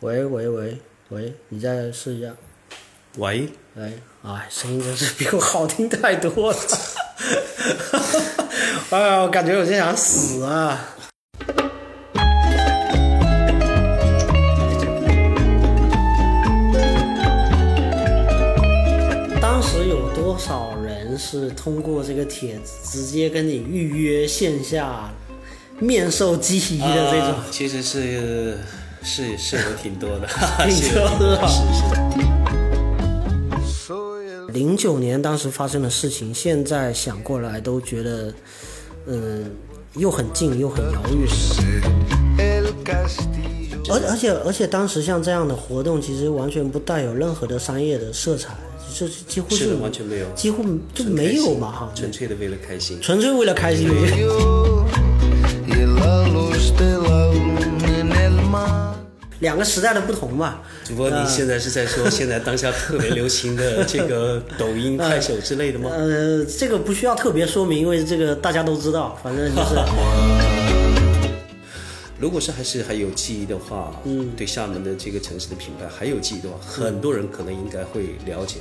喂喂喂喂，你再试一下。喂，哎，哎，声音真是比我好听太多了。哎呀，我感觉我现在想死啊！当时有多少人是通过这个帖子直接跟你预约线下面授机宜的这种？啊其实是是是有挺多的，挺多的是是。零九年当时发生的事情，现在想过来都觉得，嗯，又很近又很遥远。而而且而且当时像这样的活动，其实完全不带有任何的商业的色彩，这几乎是的完全没有几乎就没有嘛哈，纯粹的为了开心。纯粹为了开心。两个时代的不同嘛。主播，你现在是在说 现在当下特别流行的这个抖音、快手之类的吗？呃，这个不需要特别说明，因为这个大家都知道，反正就是。如果是还是还有记忆的话，嗯，对厦门的这个城市的品牌还有记忆的话，很多人可能应该会了解，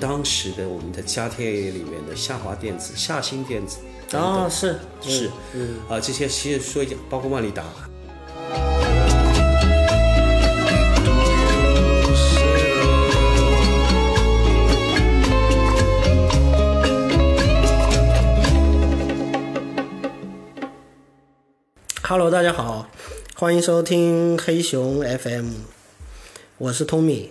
当时的我们的家电里面的夏华电子、夏新电子啊，是是，嗯，啊，这些其实说一下，包括万利达，Hello，大家好，欢迎收听黑熊 FM，我是 Tommy。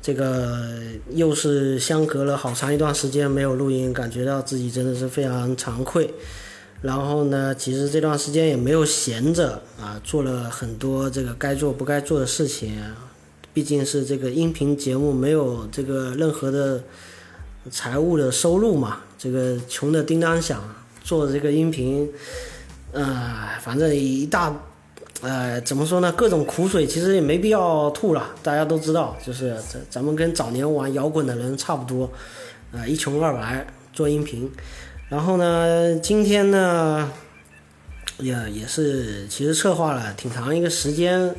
这个又是相隔了好长一段时间没有录音，感觉到自己真的是非常惭愧。然后呢，其实这段时间也没有闲着啊，做了很多这个该做不该做的事情。毕竟是这个音频节目没有这个任何的财务的收入嘛，这个穷的叮当响，做这个音频。呃，反正一大，呃，怎么说呢？各种苦水其实也没必要吐了，大家都知道，就是咱咱们跟早年玩摇滚的人差不多，呃，一穷二白做音频。然后呢，今天呢，也也是其实策划了挺长一个时间，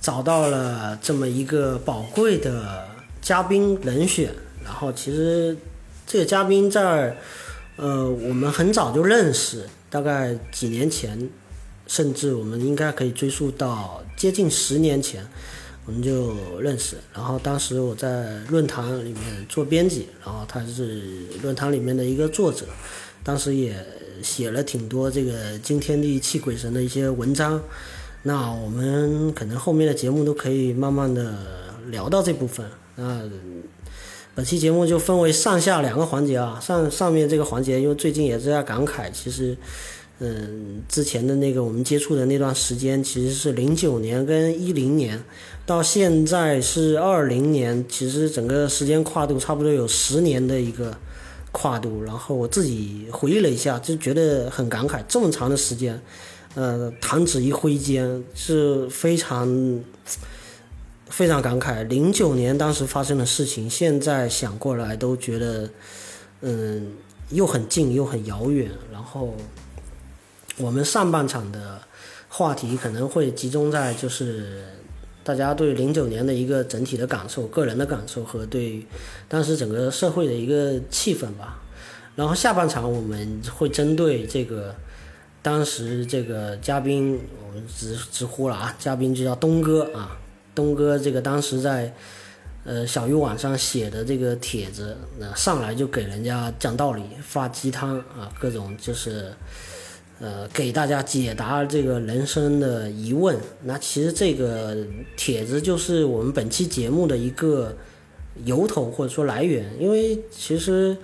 找到了这么一个宝贵的嘉宾人选。然后其实这个嘉宾在儿。呃，我们很早就认识，大概几年前，甚至我们应该可以追溯到接近十年前，我们就认识。然后当时我在论坛里面做编辑，然后他是论坛里面的一个作者，当时也写了挺多这个惊天地泣鬼神的一些文章。那我们可能后面的节目都可以慢慢的聊到这部分。那。本期节目就分为上下两个环节啊，上上面这个环节，因为最近也是在感慨，其实，嗯，之前的那个我们接触的那段时间，其实是零九年跟一零年，到现在是二零年，其实整个时间跨度差不多有十年的一个跨度。然后我自己回忆了一下，就觉得很感慨，这么长的时间，呃，弹指一挥间，是非常。非常感慨，零九年当时发生的事情，现在想过来都觉得，嗯，又很近又很遥远。然后，我们上半场的话题可能会集中在就是大家对零九年的一个整体的感受、个人的感受和对当时整个社会的一个气氛吧。然后下半场我们会针对这个当时这个嘉宾，我们直直呼了啊，嘉宾就叫东哥啊。东哥这个当时在，呃小鱼网上写的这个帖子，那上来就给人家讲道理、发鸡汤啊，各种就是，呃给大家解答这个人生的疑问。那其实这个帖子就是我们本期节目的一个由头或者说来源，因为其实，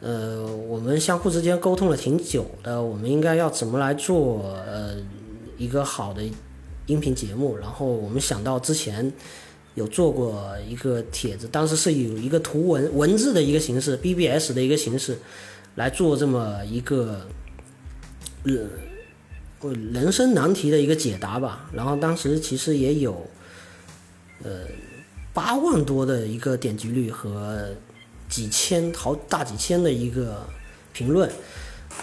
呃我们相互之间沟通了挺久的，我们应该要怎么来做呃一个好的。音频节目，然后我们想到之前有做过一个帖子，当时是有一个图文文字的一个形式，BBS 的一个形式来做这么一个呃人生难题的一个解答吧。然后当时其实也有呃八万多的一个点击率和几千好大几千的一个评论。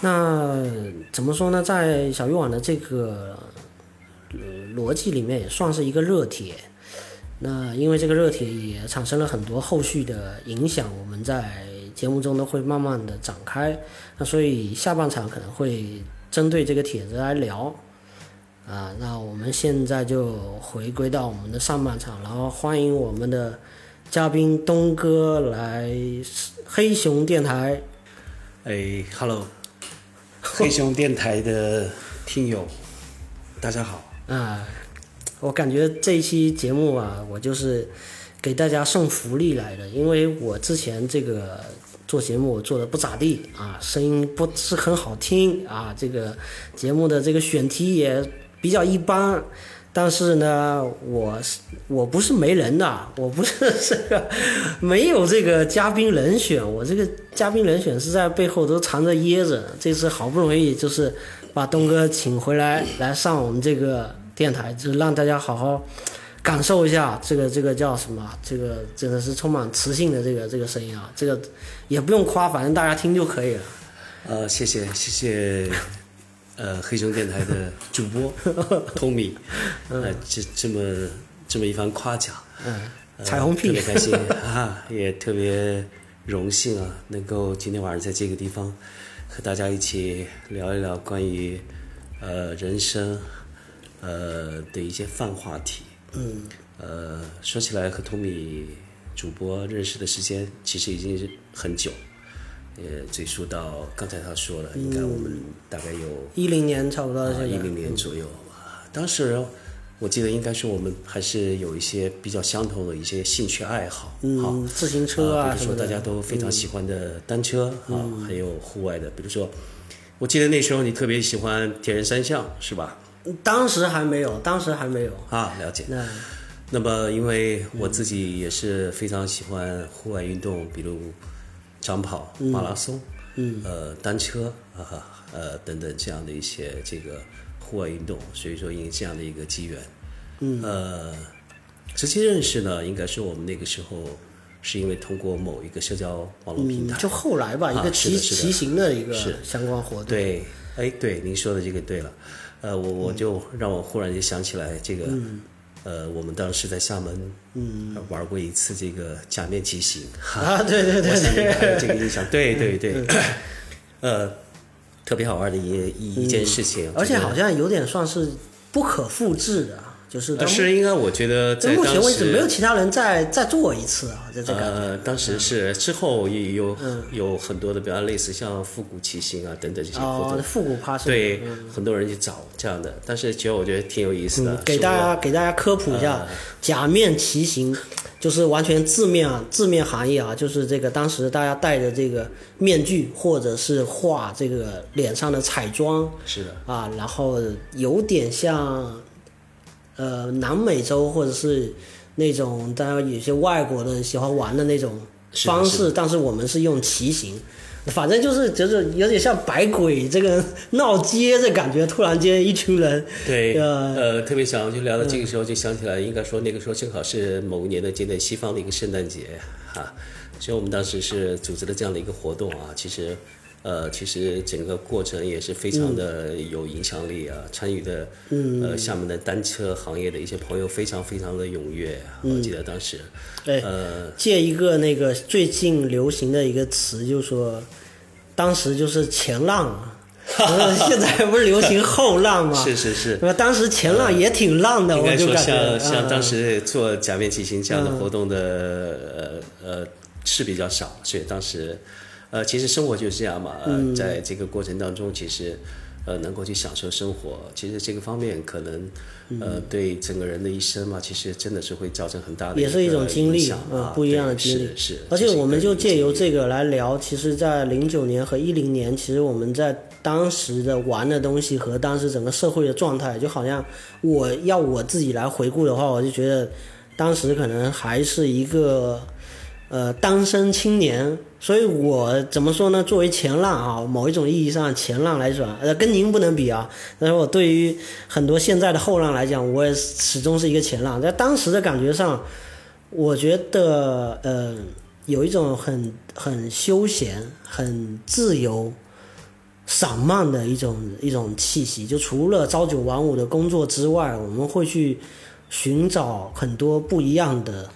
那怎么说呢？在小鱼网的这个。逻辑里面也算是一个热帖，那因为这个热帖也产生了很多后续的影响，我们在节目中都会慢慢的展开。那所以下半场可能会针对这个帖子来聊。啊，那我们现在就回归到我们的上半场，然后欢迎我们的嘉宾东哥来黑熊电台。哎，Hello，黑熊电台的听友，大家好。啊，我感觉这一期节目啊，我就是给大家送福利来的，因为我之前这个做节目做的不咋地啊，声音不是很好听啊，这个节目的这个选题也比较一般。但是呢，我是我不是没人的，我不是这个没有这个嘉宾人选，我这个嘉宾人选是在背后都藏着掖着。这次好不容易就是把东哥请回来，来上我们这个电台，就是让大家好好感受一下这个这个叫什么，这个真的是充满磁性的这个这个声音啊，这个也不用夸，反正大家听就可以了。呃，谢谢谢谢，呃，黑熊电台的 主播 Tommy，呃，这这么这么一番夸奖，嗯，呃彩虹屁。特别开心啊，也特别荣幸啊，能够今天晚上在这个地方和大家一起聊一聊关于呃人生呃的一些泛话题。嗯，呃，说起来和 Tommy 主播认识的时间其实已经是很久，也追溯到刚才他说了，应该我们大概有一零年差不多一零年左右啊。当时我记得应该是我们还是有一些比较相同的一些兴趣爱好，嗯好，自行车啊比如说大家都非常喜欢的单车啊，还有户外的，比如说，我记得那时候你特别喜欢铁人三项是吧？当时还没有，当时还没有。啊，了解。那那么，因为我自己也是非常喜欢户外运动，比如长跑、马拉松，嗯，呃，单车啊，呃，等等这样的一些这个户外运动，所以说因为这样的一个机缘，嗯，呃，直接认识呢，应该是我们那个时候是因为通过某一个社交网络平台，嗯就后来吧，一啊个骑骑行的一个是。相关活动。对，哎，对，您说的这个对了，呃，我我就让我忽然就想起来这个，呃，我们当时在厦门，嗯，玩过一次这个假面骑行，哈，啊，对对对，这个印象，对对对，呃，特别好玩的一一一件事情，而且好像像有点算是不可复制的，就是到是应该我觉得在目前为止没有。其他人再再做一次啊，在这个呃，当时是之后也有有很多的，比方类似像复古骑行啊等等这些活哦动，，复古趴是，对，很多人去找这样的，但是其实我觉得挺有意思的嗯，，给大家给大家科普一下，假面骑行就是完全字面啊字面含义啊，就是这个当时大家戴着这个面具，或者是画这个脸上的彩妆是的，啊，然后有点像呃南美洲或者是那种当然有些外国的喜欢玩的那种方是式，但是我们是用骑行。反正就是就是有点像百鬼这个闹街的感觉，突然间一群人，对，呃呃，特别想就聊到这个时候，就想起来，应该说那个时候正好是某一年的接待西方的一个圣诞节哈，所以我们当时是组织了这样的一个活动啊，其实。呃，其实整个过程也是非常的有影响力啊，参与的，呃，厦门的单车行业的一些朋友非常非常的踊跃，我记得当时，对，呃，借一个那个最近流行的一个词，就说当时就是前浪啊，现在不是流行后浪吗？是是是，对吧？当时前浪也挺浪的，我就感觉像像嗯当时做假面骑行这样的活动的呃呃是比较少，所以当时呃其实生活就是这样嘛，嗯呃在这个过程当中其实。呃，能够去享受生活，其实这个方面可能，呃，对整个人的一生嘛，其实真的是会造成很大的也是一种经历，啊，嗯不一样的经历是是。而且我们就借由这个来聊，其实，在零九年和一零年，其实我们在当时的玩的东西和当时整个社会的状态，就好像我要我自己来回顾的话，我就觉得当时可能还是一个呃单身青年，所以我怎么说呢？作为前浪啊，某一种意义上前浪来讲，呃，跟您不能比啊。但是我对于很多现在的后浪来讲，我也始终是一个前浪。在当时的感觉上，我觉得呃有一种很很休闲、很自由、散漫的一种一种气息。就除了朝九晚五的工作之外，我们会去寻找很多不一样的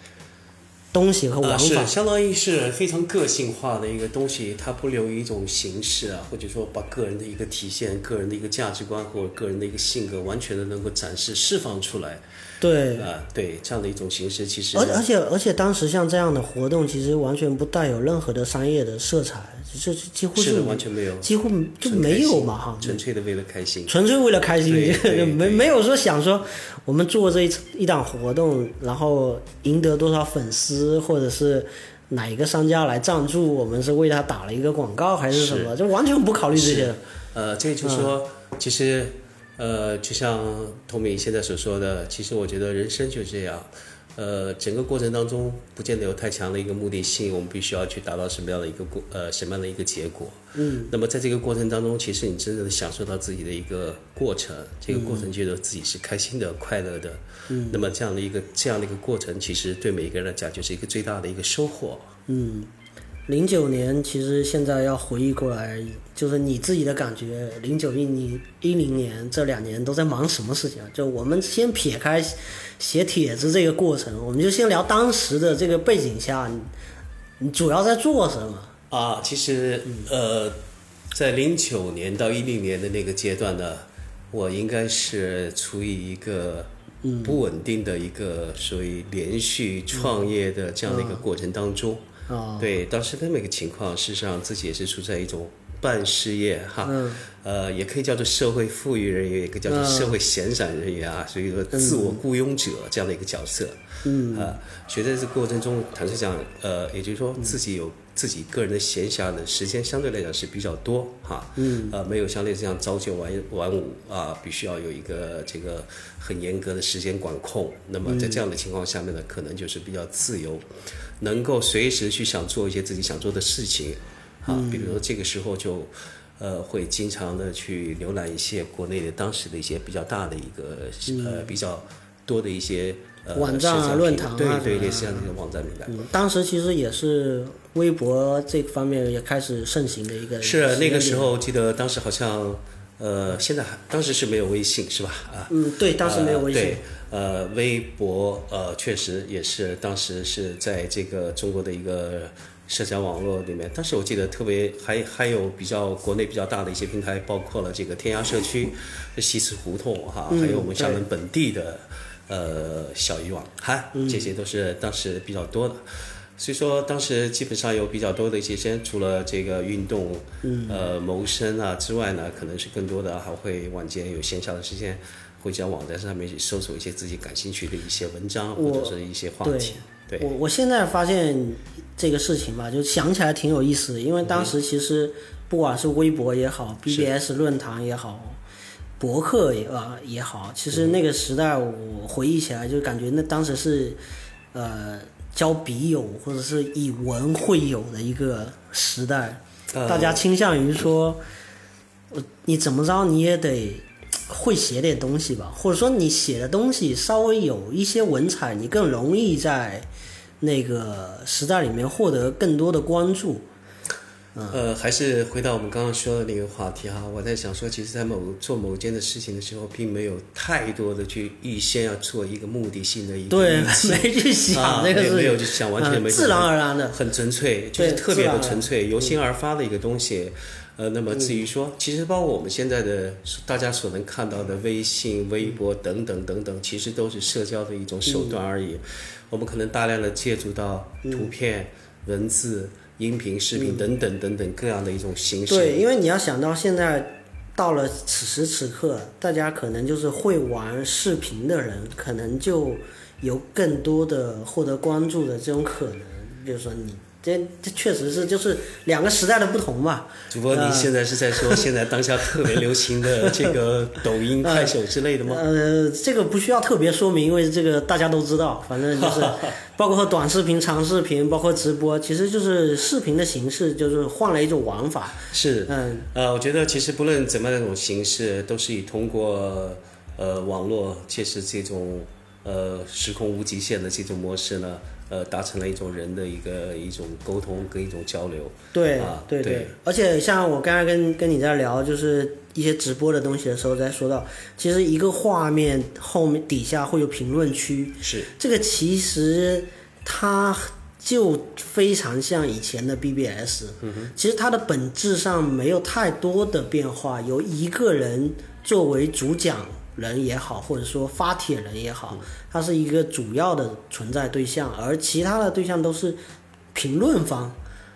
东西和，玩法。是相当于是非常个性化的一个东西，它不留一种形式啊，或者说把个人的一个体现、个人的一个价值观或者个人的一个性格，完全的能够展示、释放出来对，啊，对这样的一种形式，其实而而且而且当时像这样的活动，其实完全不带有任何的商业的色彩，这这几乎是的完全没有，几乎就没有嘛哈，纯粹的为了开心。纯粹为了开心 没没有说想说我们做这一一档活动，然后赢得多少粉丝，或者是哪一个商家来赞助，我们是为他打了一个广告还是什么，就完全不考虑这些。呃，这就是说，其实，呃，就像童敏现在所说的，其实我觉得人生就是这样。呃，整个过程当中不见得有太强的一个目的性，我们必须要去达到什么样的一个过呃什么样的一个结果。嗯。那么在这个过程当中，其实你真正的享受到自己的一个过程，这个过程觉得自己是开心的、快乐的。嗯。那么这样的一个这样的一个过程，其实对每一个人来讲就是一个最大的一个收获。零九年其实现在要回忆过来，就是你自己的感觉，零九一你一零年这两年都在忙什么事情啊？就我们先撇开写帖子这个过程，我们就先聊当时的这个背景下，你你主要在做什么？啊，其实呃，在零九年到一零年的那个阶段呢，我应该是处于一个不稳定的一个属于连续创业的这样的一个过程当中。啊、对，当时那么一个情况，事实上自己也是处在一种半失业哈，呃，也可以叫做社会富裕人员，也可以叫做社会闲散人员啊，所以一个自我雇佣者这样的一个角色。嗯，啊，所以在这个过程中，坦率讲，呃，也就是说自己有自己个人的闲暇的时间，相对来讲是比较多哈。嗯，呃，没有像那这样朝九晚晚五啊，必须要有一个这个很严格的时间管控。那么在这样的情况下面呢，可能就是比较自由。能够随时去想做一些自己想做的事情，啊，比如说这个时候就，呃，会经常的去浏览一些国内的当时的一些比较大的一个呃比较多的一些呃网站啊论坛啊对对类似这样的一个网站平台。嗯，当时其实也是微博这方面也开始盛行的一个是那个时候，记得当时好像，呃，现在还当时是没有微信是吧？啊，嗯，对，当时没有微信。呃，微博呃，确实也是当时是在这个中国的一个社交网络里面。当时我记得特别还还有比较国内比较大的一些平台，包括了这个天涯社区、西祠胡同哈，还有我们厦门本地的呃小渔网哈，这些都是当时比较多的。所以说，当时基本上有比较多的一些时间，除了这个运动、呃谋生啊之外呢，可能是更多的还会晚间有闲暇的时间，会在网站上面去搜索一些自己感兴趣的一些文章或者是一些话题。对，我我现在发现这个事情吧，就想起来挺有意思的，因为当时其实不管是微博也好，BBS 论坛也好，博客也啊也好，其实那个时代我回忆起来就感觉那当时是呃交笔友或者是以文会友的一个时代，呃大家倾向于说，呃你怎么着你也得会写点东西吧，或者说你写的东西稍微有一些文采，你更容易在那个时代里面获得更多的关注。呃，还是回到我们刚刚说的那个话题哈，我在想说，其实，在某做某件的事情的时候，并没有太多的去预先要做一个目的性的一个对，没去想啊这个事情，没没有去想完全没嗯自然而然的。很纯粹，就是特别的纯粹，由心而发的一个东西。呃，那么至于说，其实包括我们现在的大家所能看到的微信、微博等等等等，其实都是社交的一种手段而已。我们可能大量的借助到图片、文字、音频、视频等等等等各样的一种形式。对，因为你要想到现在到了此时此刻，大家可能就是会玩视频的人，可能就有更多的获得关注的这种可能。比如说你。这这确实是就是两个时代的不同嘛。主播，您现在是在说现在当下特别流行的这个抖音、快手之类的吗？呃，这个不需要特别说明，因为这个大家都知道。反正就是 包括短视频、长视频，包括直播，其实就是视频的形式，就是换了一种玩法。是，嗯，呃，我觉得其实不论怎么样一种形式，都是以通过呃网络，确实这种呃时空无极限的这种模式呢，呃，达成了一种人的一个一种沟通跟一种交流。对啊对对。而且像我刚才跟跟你在聊，就是一些直播的东西的时候，在说到，其实一个画面后面底下会有评论区，是。这个其实它就非常像以前的 BBS，嗯哼、其实它的本质上没有太多的变化，由一个人作为主讲人也好，或者说发帖人也好，他是一个主要的存在对象，而其他的对象都是评论方。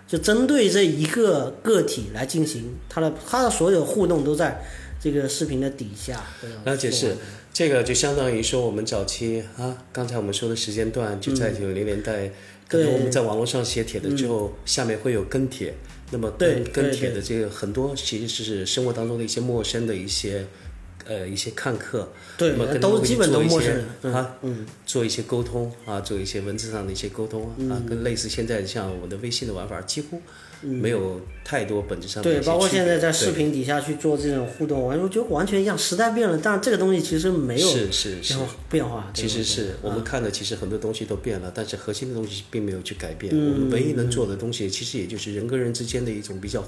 就针对这一个个体来进行他的他的所有互动都在这个视频的底下。对吧而且是这个就相当于说我们早期啊，刚才我们说的时间段就在九零年代，可能我们在网络上写帖的之后，下面会有跟帖，那么跟帖的这个很多其实是生活当中的一些陌生的一些。呃，一些看客，对都基本都陌生人嗯。啊，做一些沟通啊，做一些文字上的一些沟通啊，跟类似现在像我们的微信的玩法几乎没有太多本质上的对，包括现在在视频底下去做这种互动，完我觉得完全一样，时代变了，但这个东西其实没有是是是。变化变化。其实是我们看的，其实很多东西都变了，但是核心的东西并没有去改变。嗯。我们唯一能做的东西，其实也就是人跟人之间的一种比较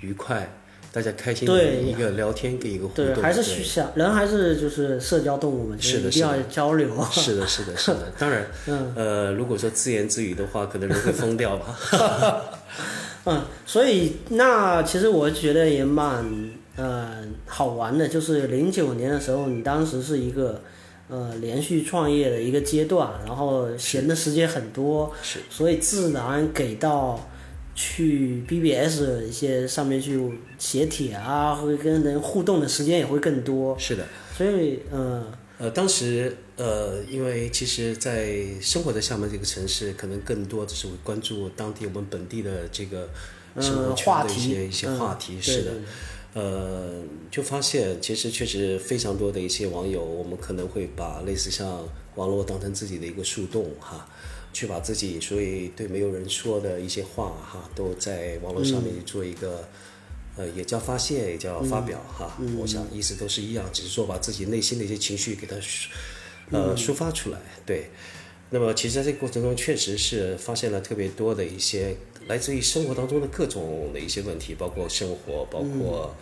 愉快、大家开心的对一个聊天跟一个互动。对，还是想人还是就是社交动物嘛，就是的一定要交流。是的，是的，是的。当然，嗯呃，如果说自言自语的话，可能人会疯掉吧。嗯，所以那其实我觉得也蛮呃好玩的，就是零九年的时候，你当时是一个呃连续创业的一个阶段，然后闲的时间很多，是所以自然给到去 BBS 一些上面去写帖啊，会跟人互动的时间也会更多，是的。所以嗯呃，当时呃，因为其实，在生活在厦门这个城市，可能更多的是会关注当地我们本地的这个生活嗯话圈的一些、题一些嗯话题。对是的对，呃，就发现其实确实非常多的一些网友，我们可能会把类似像网络当成自己的一个树洞哈，去把自己所以对没有人说的一些话哈，都在网络上面做一个。呃，也叫发泄，也叫发表、哈。我想意思都是一样，只是说把自己内心的一些情绪给它抒呃抒发出来。对，那么其实在这个过程中，确实是发现了特别多的一些来自于生活当中的各种的一些问题，包括生活，包括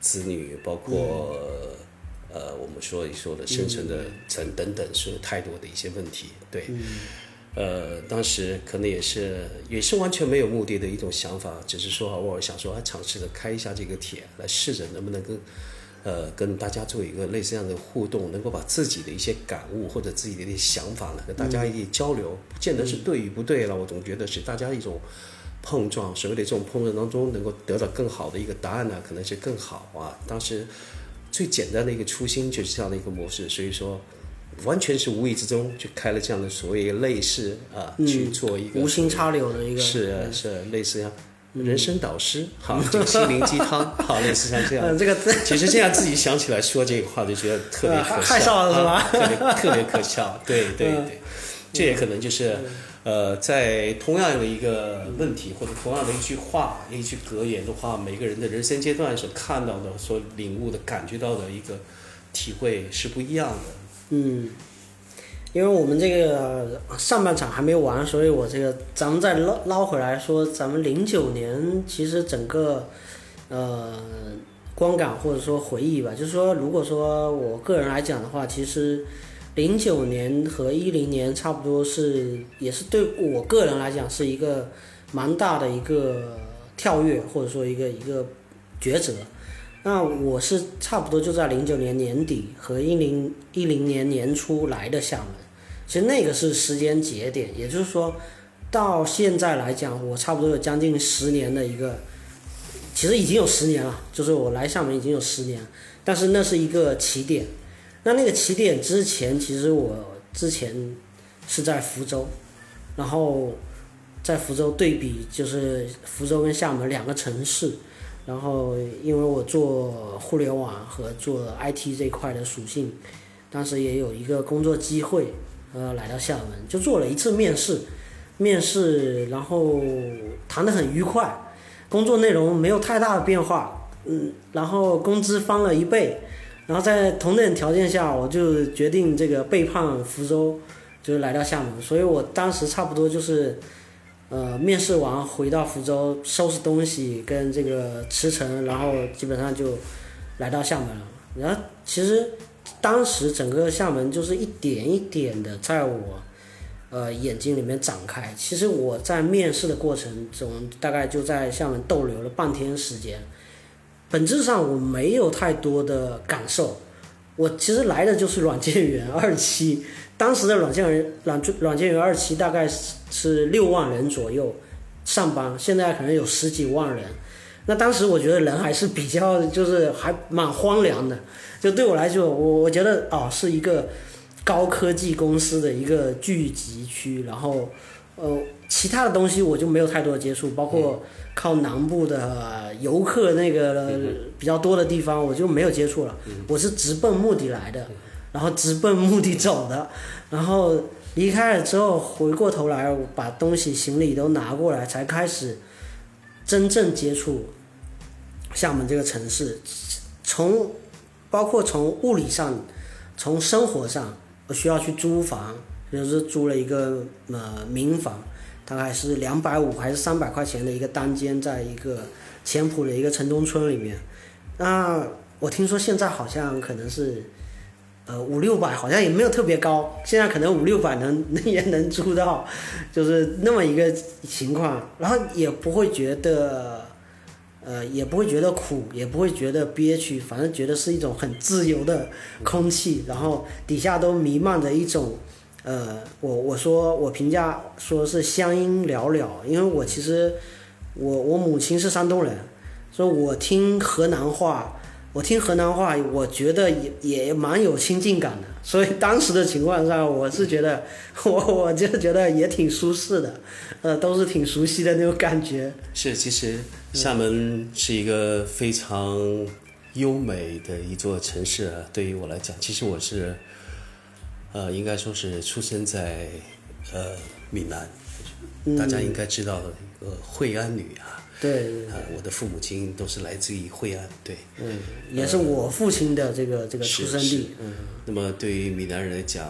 子女，包括、呃我们说一说的生存的层等等，是有太多的一些问题。对。呃，当时可能也是也是完全没有目的的一种想法，只是说偶尔想说，啊，尝试着开一下这个帖，来试着能不能跟呃跟大家做一个类似这样的互动，能够把自己的一些感悟或者自己的一些想法呢，跟大家一起交流，不见得是对与不对了，我总觉得是大家一种碰撞，所谓的这种碰撞当中能够得到更好的一个答案呢，可能是更好啊。当时最简单的一个初心就是这样的一个模式，所以说。完全是无意之中就开了这样的所谓类似啊，去做一个无心插柳的一个是是类似像人生导师，好，这个心灵鸡汤，好，类似像这样。嗯这个。其实现在自己想起来说这个话，就觉得特别可笑，呃害臊了是吧？啊特别特别可笑，对对对，这也可能就是呃，在同样的一个问题或者同样的一句话、一句格言的话，每个人的人生阶段所看到的、所领悟的、感觉到的一个体会是不一样的。嗯，因为我们这个上半场还没完，所以我这个咱们再捞捞回来说，咱们零九年其实整个呃观感或者说回忆吧，就是说，如果说我个人来讲的话，其实零九年和一零年差不多是，也是对我个人来讲是一个蛮大的一个跳跃，或者说一个一个抉择。那我是差不多就在零九年年底和一零一零年年初来的厦门，其实那个是时间节点，也就是说，到现在来讲，我差不多有将近十年的一个，其实已经有十年了，就是我来厦门已经有十年，但是那是一个起点。那那个起点之前，其实我之前是在福州，然后在福州对比就是福州跟厦门两个城市。然后，因为我做互联网和做 IT 这块的属性，当时也有一个工作机会，呃，来到厦门，就做了一次面试，面试，然后谈得很愉快，工作内容没有太大的变化，嗯，然后工资翻了一倍，然后在同等条件下，我就决定这个背叛福州，就是来到厦门，所以我当时差不多就是。呃，面试完回到福州，收拾东西跟这个辞呈，然后基本上就来到厦门了。然后其实当时整个厦门就是一点一点的在我呃眼睛里面展开。其实我在面试的过程中，大概就在厦门逗留了半天时间。本质上我没有太多的感受，我其实来的就是软件园二期，当时的软件园软软件园二期大概是六万人左右上班，现在可能有十几万人。那当时我觉得人还是比较就是还蛮荒凉的，就对我来说，我我觉得哦是一个高科技公司的一个聚集区，然后呃其他的东西我就没有太多的接触，包括靠南部的游客那个比较多的地方我就没有接触了，我是直奔目的来的，然后直奔目的走的，然后离开了之后回过头来把东西行李都拿过来才开始。真正接触厦门这个城市，从包括从物理上，从生活上，我需要去租房，比如说租了一个呃民房，大概是两百五还是三百块钱的一个单间，在一个前埔的一个城中村里面。那我听说现在好像可能是。呃，五六百好像也没有特别高，现在可能五六百能也能租到，就是那么一个情况，然后也不会觉得，呃，也不会觉得苦，也不会觉得憋屈，反正觉得是一种很自由的空气，然后底下都弥漫着一种，呃，我我说我评价说是乡音袅袅，因为我其实我我母亲是山东人，所以我听河南话。我听河南话，我觉得也也蛮有亲近感的，所以当时的情况下，我是觉得，我 我就觉得也挺舒适的，呃，都是挺熟悉的那种感觉。是，其实厦门是一个非常优美的一座城市啊。对于我来讲，其实我是，呃，应该说是出生在呃闽南，大家应该知道的一个惠安女啊。对，啊，我的父母亲都是来自于惠安，对，嗯，也是我父亲的这个这个出生地，嗯。那么对于闽南人来讲，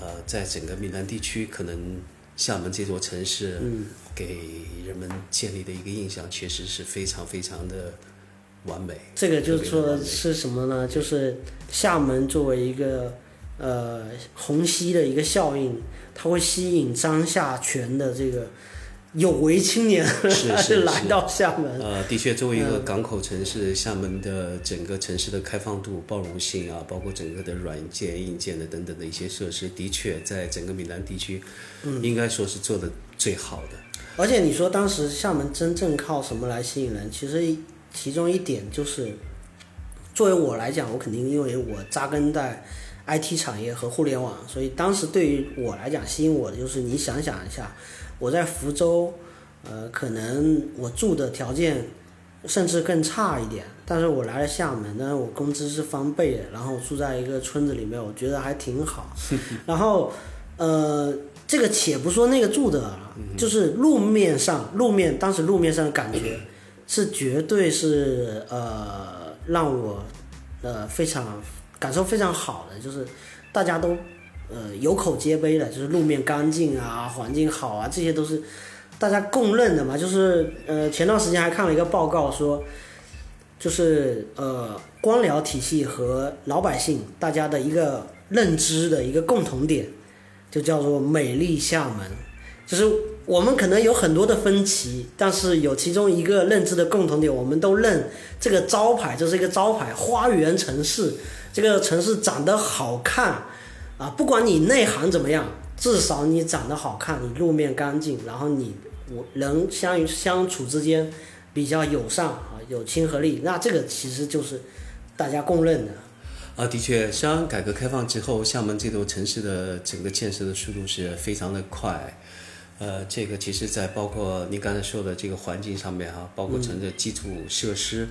呃，在整个闽南地区，可能厦门这座城市，嗯，给人们建立的一个印象，确实是非常非常的完美。这个就是说是什么呢？就是厦门作为一个呃虹吸的一个效应，它会吸引张夏泉的这个。有为青年是 来到厦门。呃，的确，作为一个港口城市，厦门的整个城市的开放度、包容性啊，包括整个的软件、硬件的等等的一些设施，的确在整个闽南地区，应该说是做的最好的。而且你说当时厦门真正靠什么来吸引人？其实其中一点就是，作为我来讲，我肯定因为我扎根在 IT 产业和互联网，所以当时对于我来讲，吸引我的就是你想想一下。我在福州，呃，可能我住的条件甚至更差一点，但是我来了厦门但是，我工资是翻倍的，然后住在一个村子里面，我觉得还挺好。然后，呃，这个且不说那个住的，就是路面上，路面当时路面上的感觉是绝对是呃让我呃非常感受非常好的，就是大家都。呃，有口皆碑的，就是路面干净啊，环境好啊，这些都是大家公认的嘛。就是呃，前段时间还看了一个报告说，就是呃，官僚体系和老百姓大家的一个认知的一个共同点，就叫做美丽厦门。就是我们可能有很多的分歧，但是有其中一个认知的共同点，我们都认这个招牌就是一个招牌，花园城市，这个城市长得好看。啊，不管你内涵怎么样，至少你长得好看，你路面干净，然后你我人相相处之间比较友善啊，有亲和力，那这个其实就是大家公认的。啊，的确，像改革开放之后，厦门这座城市的整个建设的速度是非常的快。呃，这个其实在包括您刚才说的这个环境上面哈，包括城的基础设施。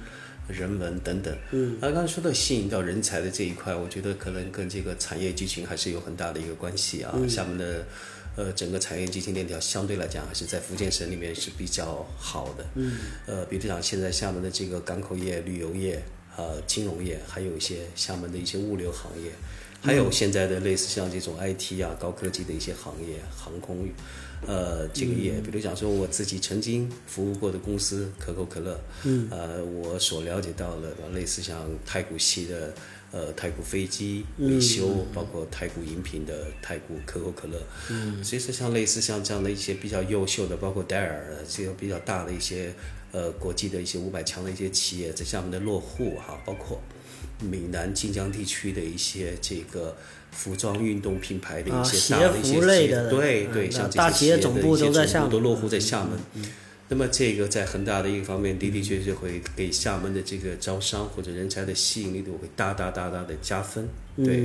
人文等等，嗯，而刚才说到吸引到人才的这一块，我觉得可能跟这个产业集群还是有很大的一个关系啊。厦门的，呃，整个产业集群链条相对来讲还是在福建省里面是比较好的，嗯，呃，比如讲现在厦门的这个港口业、旅游业、呃，金融业，还有一些厦门的一些物流行业，还有现在的类似像这种 IT 啊、高科技的一些行业，航空，呃，这个业，比如讲说我自己曾经服务过的公司可口可乐，嗯，呃，我所了解到的类似像太古系的。呃，太古飞机维修，包括太古饮品的太古可口可乐，嗯，所以说像类似像这样的一些比较优秀的，包括戴尔这些比较大的一些呃国际的一些五百强的一些企业在下面的落户哈，包括闽南晋江地区的一些这个服装运动品牌的一些大的一些企业，对对，像这些企业的一些总部都落户在厦门。那么这个在恒大的一个方面的的确确会给厦门的这个招商或者人才的吸引力度会大大大大的加分。对，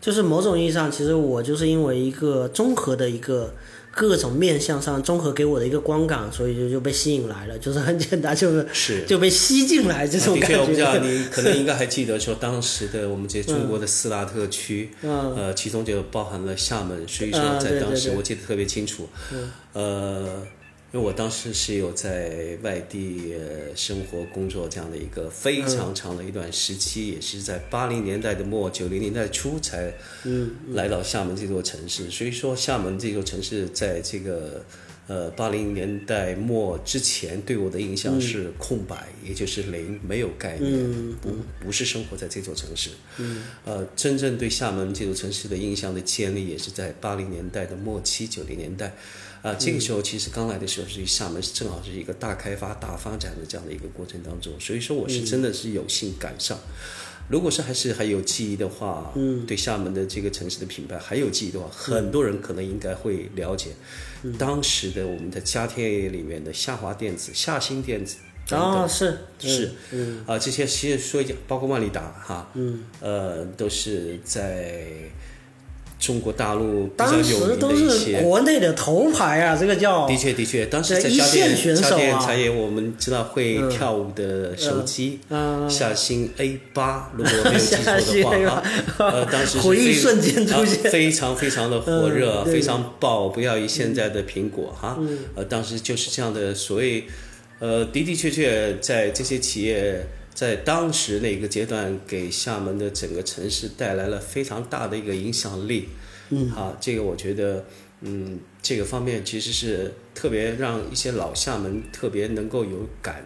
就是某种意义上，其实我就是因为一个综合的一个各种面向上综合给我的一个观感，所以就就被吸引来了，就是很简单，就是是就被吸进来这种感觉。我不知道你可能应该还记得说当时的我们这中国的四大特区，呃，其中就包含了厦门，所以说在当时我记得特别清楚，呃。因为我当时是有在外地生活工作这样的一个非常长的一段时期，也是在八零年代的末九零年代初才来到厦门这座城市。所以说，厦门这座城市在这个呃八零年代末之前对我的印象是空白，也就是零，没有概念，不不是生活在这座城市。呃，真正对厦门这座城市的印象的建立，也是在八零年代的末期九零年代。啊，这个时候其实刚来的时候，是厦门正好是一个大开发、大发展的这样的一个过程当中，所以说我是真的是有幸赶上。如果是还是还有记忆的话，嗯，对厦门的这个城市的品牌还有记忆的话，很多人可能应该会了解，当时的我们的家电业里面的夏华电子、夏新电子啊，是。是，嗯。啊，这些其实说一下，包括万利达哈，嗯，呃，都是在。中国大陆比较有名的一些国内的头牌啊，这个叫的确的确，当时在家电家电产业，我们知道会跳舞的手机，夏新 A 八，如果没有记错的话，呃，当时 回忆瞬间出现，非常非常的火热，非常爆，不要以现在的苹果哈，呃，当时就是这样的所谓，呃，的的确确在这些企业。在当时那个阶段，给厦门的整个城市带来了非常大的一个影响力。嗯，好，这个我觉得，嗯，这个方面其实是特别让一些老厦门特别能够有感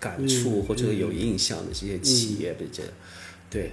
感触或者有印象的这些企业，我觉得，对。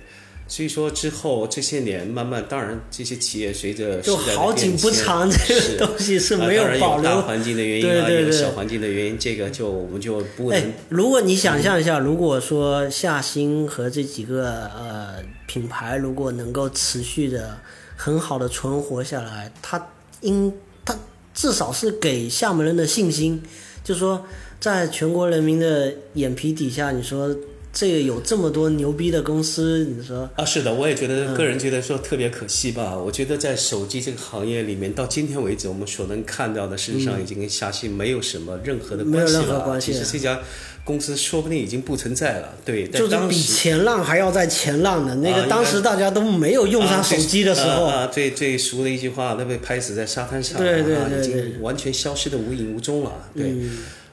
所以说之后这些年慢慢，当然这些企业随着就好景不长，这个东西是没有保留。大环境的原因啊，有小环境的原因，这个就我们就不能。如果你想象一下，如果说夏新和这几个呃品牌如果能够持续的很好的存活下来，它应它至少是给厦门人的信心，就是说在全国人民的眼皮底下，你说。这个有这么多牛逼的公司，你说啊？是的，我也觉得，个人觉得说特别可惜吧。我觉得在手机这个行业里面，到今天为止，我们所能看到的，事实上已经跟夏新没有什么任何的关系了。其实这家公司说不定已经不存在了。对，就是比前浪还要在前浪的那个，当时大家都没有用上手机的时候。啊，最最熟的一句话，那被拍死在沙滩上，对对对，已经完全消失的无影无踪了。对。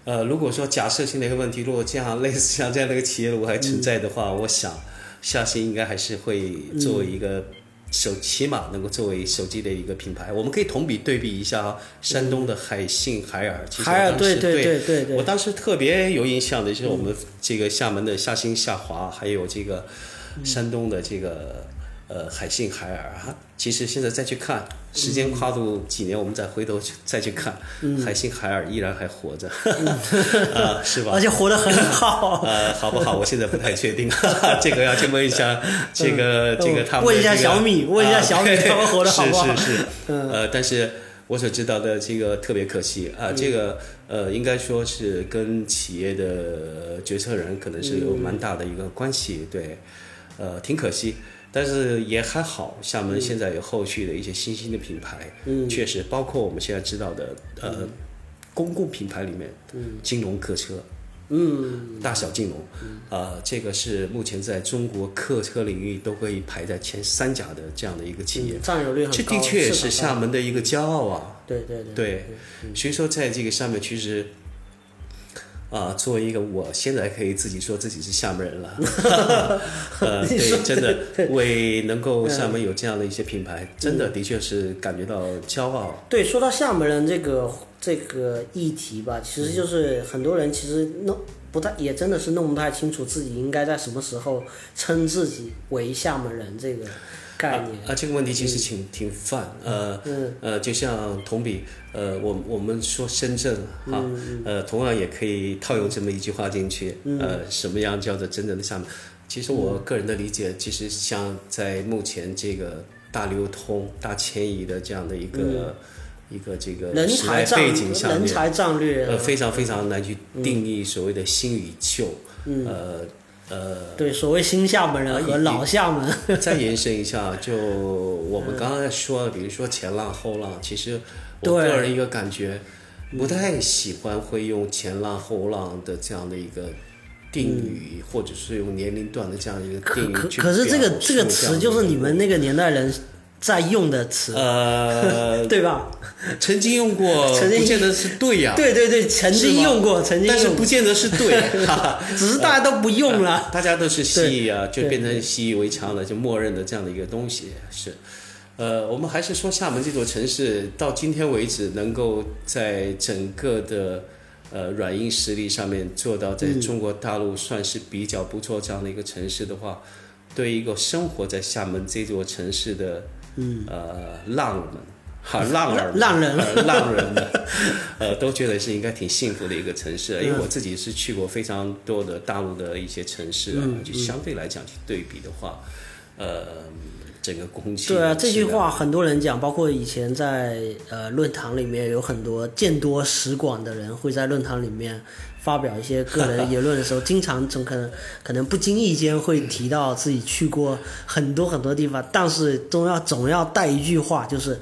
呃，如果说假设性的一个问题，如果这样类似像这样的一个企业如果还存在的话，我想，夏新应该还是会作为一个手，起码能够作为手机的一个品牌。我们可以同比对比一下山东的海信、海尔。海尔对对对对对。我当时特别有印象的就是我们这个厦门的夏新、夏华，还有这个山东的这个。呃，海信、海尔啊，其实现在再去看，时间跨度几年，我们再回头去再去看，海信、海尔依然还活着，啊，是吧？而且活得很好。呃，好不好？我现在不太确定，这个要去问一下这个这个他们。问一下小米，问一下小米，他们活得好不好？是是是。呃，但是我所知道的这个特别可惜啊，这个呃，应该说是跟企业的决策人可能是有蛮大的一个关系，对，呃，挺可惜。但是也还好，厦门现在有后续的一些新兴的品牌，确实包括我们现在知道的呃公共品牌里面，金融客车，嗯，大小金融，呃，这个是目前在中国客车领域都可以排在前三甲的这样的一个企业，占有率很高，这的确是厦门的一个骄傲啊。对对对。对，所以说在这个上面其实。啊，作为一个我现在可以自己说自己是厦门人了，呃，对，真的为能够厦门有这样的一些品牌，真的的确是感觉到骄傲。对，说到厦门人这个这个议题吧，其实就是很多人其实弄不太，也真的是弄不太清楚自己应该在什么时候称自己为厦门人这个概念。啊，这个问题其实挺挺泛，呃，呃，就像同比，呃，我我们说深圳哈，呃，同样也可以套用这么一句话进去，呃，什么样叫做真正的厦门？其实我个人的理解，其实像在目前这个大流通、大迁移的这样的一个一个这个人时代才背景下面，人才战略，呃，非常非常难去定义所谓的新与旧，呃呃。对，所谓新厦门人和老厦门，再延 伸一下，就我们刚刚说的，比如说前浪后浪，其实我个人一个感觉，不太喜欢会用前浪后浪的这样的一个定语，或者是用年龄段的这样一个定语去可可是这个这个词就是你们那个年代人在用的词，呃 对吧？曾经用过，曾经不见得是对呀、对对对，曾经用过，曾经用过但是，不见得是对，哈哈。只是大家都不用了。大家都是习以啊，就变成习以为常了，就默认的这样的一个东西是。呃，我们还是说厦门这座城市到今天为止，能够在整个的呃软硬实力上面做到在中国大陆算是比较不错这样的一个城市的话，对一个生活在厦门这座城市的嗯。呃浪们。哈，浪儿 浪人。呃浪人们，呃，都觉得是应该挺幸福的一个城市，因为我自己是去过非常多的大陆的一些城市啊，嗯就相对来讲去对比的话，呃，整个空气对啊，这句话很多人讲，包括以前在呃论坛里面有很多见多识广的人会在论坛里面发表一些个人言论的时候，经常总可能可能不经意间会提到自己去过很多很多地方，但是都要总要带一句话，就是。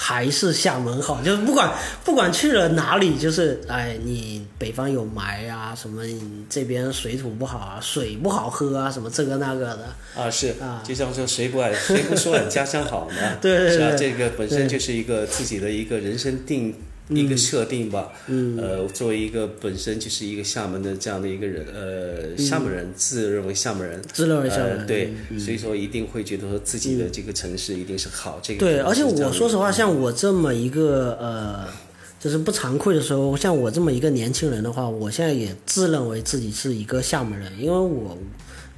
还是厦门好，就是不管不管去了哪里，就是哎，你北方有霾啊，什么你这边水土不好啊，水不好喝啊，什么这个那个的，啊，是啊，就像说谁不爱谁不说俺家乡好呢？对对是啊？这个本身就是一个自己的一个人生定。一个设定吧，嗯，呃，作为一个本身就是一个厦门的这样的一个人，呃，厦门人自认为厦门人，自认为厦门人呃，对，所以说一定会觉得说自己的这个城市一定是好，这个对，而且我说实话，像我这么一个呃，就是不惭愧的说，像我这么一个年轻人的话，我现在也自认为自己是一个厦门人，因为我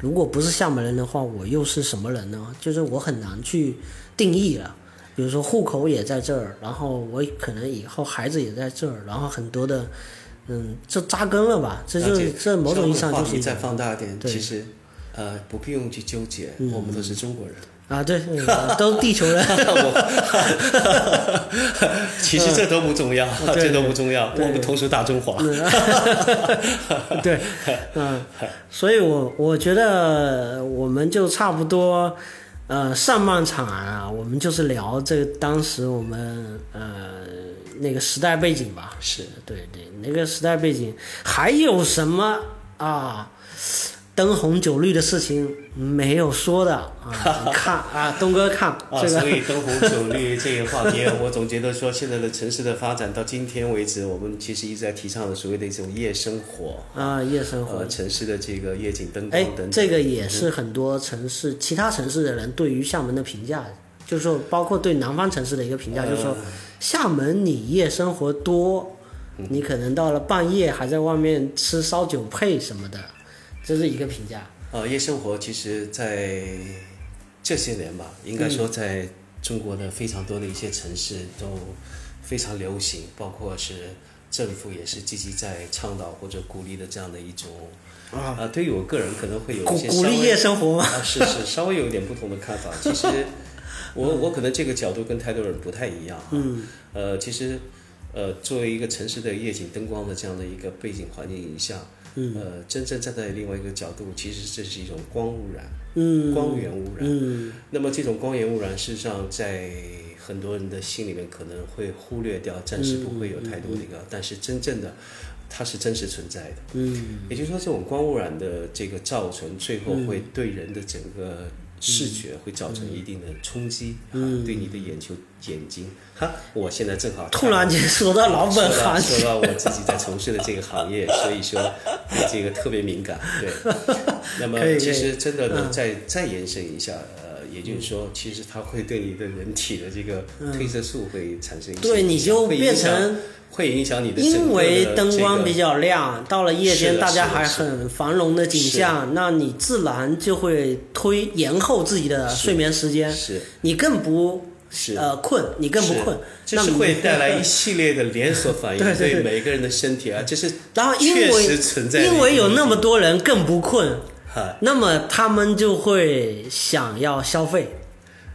如果不是厦门人的话，我又是什么人呢？就是我很难去定义了。比如说户口也在这儿，然后我可能以后孩子也在这儿，然后很多的，嗯，这扎根了吧？这就是这某种意义上就是一稍微话题再放大一点，其实，呃，不必用去纠结，我们都是中国人。啊，对，嗯都地球人。其实这都不重要，嗯这都不重要，我们同属大中华。对，嗯，所以我我觉得我们就差不多，呃，上半场啊，我们就是聊这当时我们呃那个时代背景吧。是，对对，那个时代背景还有什么啊？灯红酒绿的事情没有说的啊？看啊，东哥看啊，这个所以灯红酒绿这个话题，我总觉得说，现在的城市的发展到今天为止，我们其实一直在提倡的所谓的一种夜生活，啊，夜生活呃，城市的这个夜景灯哎光等等。，这个也是很多城市、其他城市的人对于厦门的评价，就是说，包括对南方城市的一个评价，就是说，厦门你夜生活多，你可能到了半夜还在外面吃烧酒配什么的，这是一个评价。呃，夜生活其实在这些年吧，应该说在中国的非常多的一些城市都非常流行，包括是政府也是积极在倡导或者鼓励的这样的一种。啊呃，对于我个人可能会有一些鼓励夜生活吗？啊，是是，稍微有一点不同的看法。其实我我可能这个角度跟太多人不太一样、啊。嗯。呃，其实呃，作为一个城市的夜景灯光的这样的一个背景环境下，嗯，呃，真正站在另外一个角度，其实这是一种光污染，嗯，光源污染。嗯。那么这种光源污染，事实上在很多人的心里面可能会忽略掉，暂时不会有太多的一个，但是真正的它是真实存在的。嗯。也就是说，这种光污染的这个造成，最后会对人的整个视觉会造成一定的冲击，嗯啊，对你的眼球眼睛。哈，我现在正好突然间说到老本行，说到我自己在从事的这个行业，所以说对这个特别敏感。对，那么其实真的呢，嗯再再延伸一下，呃，也就是说，其实它会对你的人体的这个褪色素会产生对，你就变成会影响你的因为灯光比较亮，到了夜间大家还很繁荣的景象，那你自然就会推延后自己的睡眠时间，是。你更不是。呃困，你更不困，这是会带来一系列的连锁反应，对对对每个人的身体啊，这是然后因为确实存在的一个因为有那么多人更不困，哈那么他们就会想要消费，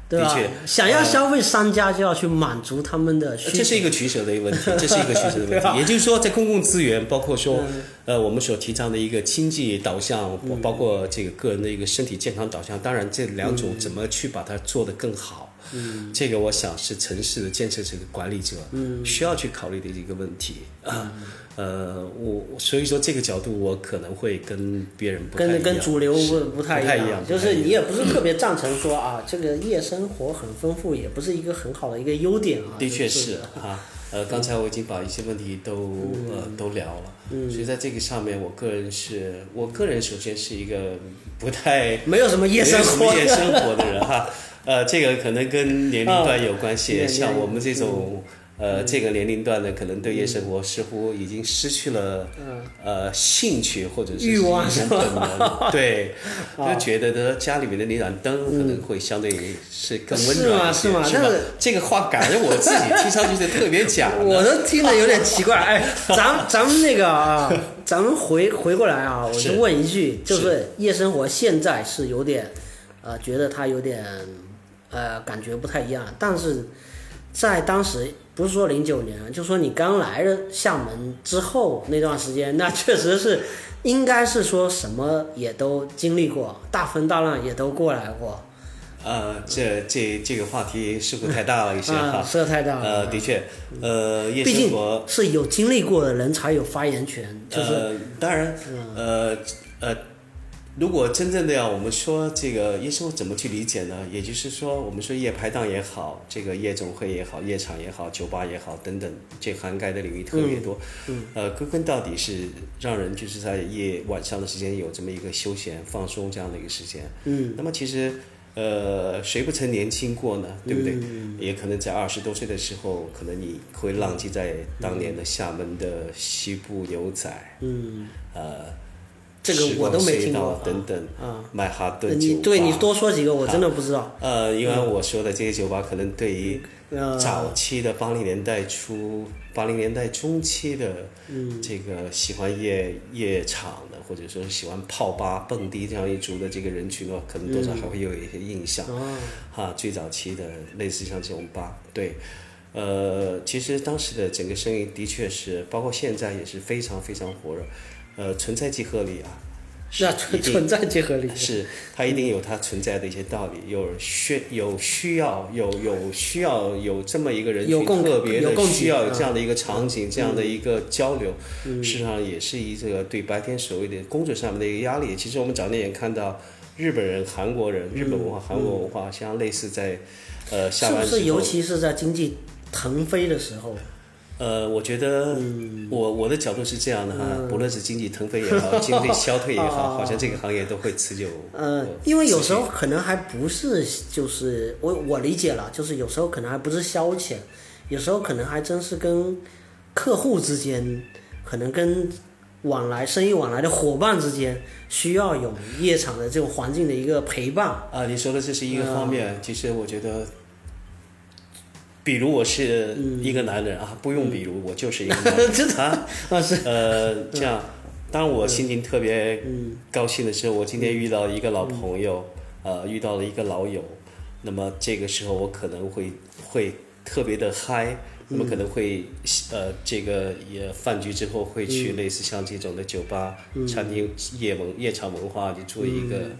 对吧？想要呃消费，商家就要去满足他们的需求。这是一个取舍的一个问题，这是一个取舍的问题。也就是说，在公共资源，包括说，呃，我们所提倡的一个经济导向，包包括这个个人的一个身体健康导向，当然这两种怎么去把它做得更好，嗯，这个我想是城市的建设这个管理者，嗯，需要去考虑的一个问题啊。呃，我所以说这个角度我可能会跟别人不跟跟主流不不太一样，就是你也不是特别赞成说啊，这个夜生活很丰富，也不是一个很好的一个优点啊。的确是啊，呃，刚才我已经把一些问题都、呃都聊了，所以在这个上面，我个人是我个人首先是一个不太没有什么夜生没有什么活夜生活的人哈，呃，这个可能跟年龄段有关系，啊像我们这种。呃，嗯这个年龄段的可能对夜生活似乎已经失去了、呃兴趣或者是嗯欲望对，就觉得呢家里面的那盏灯可能会相对是更温暖一些，是吗是吗但是这个话感觉我自己听上去是特别假。我都听着有点奇怪。哎，咱咱们那个啊，咱们回回过来啊，我就问一句，就是夜生活现在是有点，呃，觉得它有点，呃，感觉不太一样，但是在当时。不是说零九年，就说你刚来了厦门之后那段时间，那确实是，应该是说什么也都经历过，大风大浪也都过来过，呃，这这这个话题似乎太大了一些啊，哈。说的太大了。呃，的确，呃，夜毕竟生活，是有经历过的人才有发言权，就是呃，当然，呃呃，如果真正的要我们说这个夜生活怎么去理解呢？也就是说，我们说夜排档也好，这个夜总会也好，夜场也好，酒吧也好等等，这涵盖的领域特别多。嗯，呃，归根到底是让人就是在夜晚上的时间有这么一个休闲放松这样的一个时间。嗯，那么其实。呃，谁不曾年轻过呢？对不对？也可能在二十多岁的时候，可能你会浪迹在当年的厦门的西部牛仔，嗯，呃，这个我都没听过等等，啊。曼哈顿酒吧。你对你多说几个，我真的不知道。呃，因为我说的这些酒吧，可能对于呃，早期的八零年代初、八零年代中期的嗯这个喜欢夜夜场的，或者说是喜欢泡吧、蹦迪这样一族的这个人群呢，可能多少还会有一些印象。哦，哈，最早期的类似像这种吧，对，呃，其实当时的整个生意的确是，包括现在也是非常非常火热，呃，存在即合理啊，是那存存在即合理。是它一定有它存在的一些道理，有需有需要有有需要有这么一个人群特别的需要有这样的一个场景，这样的一个交流，事实上也是一这个对白天所谓的工作上面的一个压力。其实我们早年也看到日本人、韩国人、日本文化、韩国文化，像类似在呃下是不是？尤其是在经济腾飞的时候，呃，我觉得嗯我我的角度是这样的哈，不论是经济腾飞也好，经济消退也好，好像这个行业都会持久。呃，因为有时候可能还不是，就是我我理解了，就是有时候可能还不是消遣，有时候可能还真是跟客户之间，可能跟往来生意往来的伙伴之间，需要有夜场的这种环境的一个陪伴。啊，你说的这是一个方嗯面，其实我觉得，比如我是一个男人啊，不用比如，我就是一个男人。真的？啊，啊，是，呃，这样，当我心情特别嗯。高兴的时候，我今天遇到一个老朋友，呃，遇到了一个老友，那么这个时候我可能会会特别的嗨。那么可能会，呃，这个也饭局之后会去类似像这种的酒吧、餐厅、夜文夜场文化，去做一个、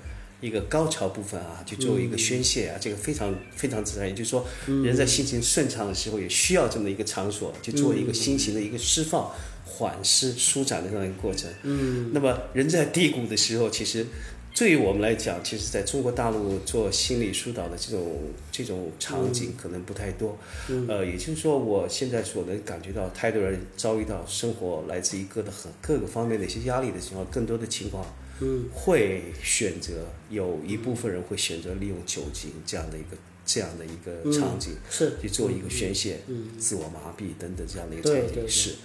一个高潮部分啊，去做一个宣泄啊，这个非常非常自然。也就是说，人在心情顺畅的时候，也需要这么一个场所，去做一个心情的一个释放、缓释、舒展的这样一个过程。嗯，那么人在低谷的时候，其实对于我们来讲，其实在中国大陆做心理疏导的这种这种场景可能不太多。呃，也就是说，我现在所能感觉到，太多人遭遇到生活来自于各的很各个方面的一些压力的情况，更多的情况，嗯，会选择有一部分人会选择利用酒精这样的一个这样的一个场景，是去做一个宣泄、自我麻痹等等这样的一个场景是。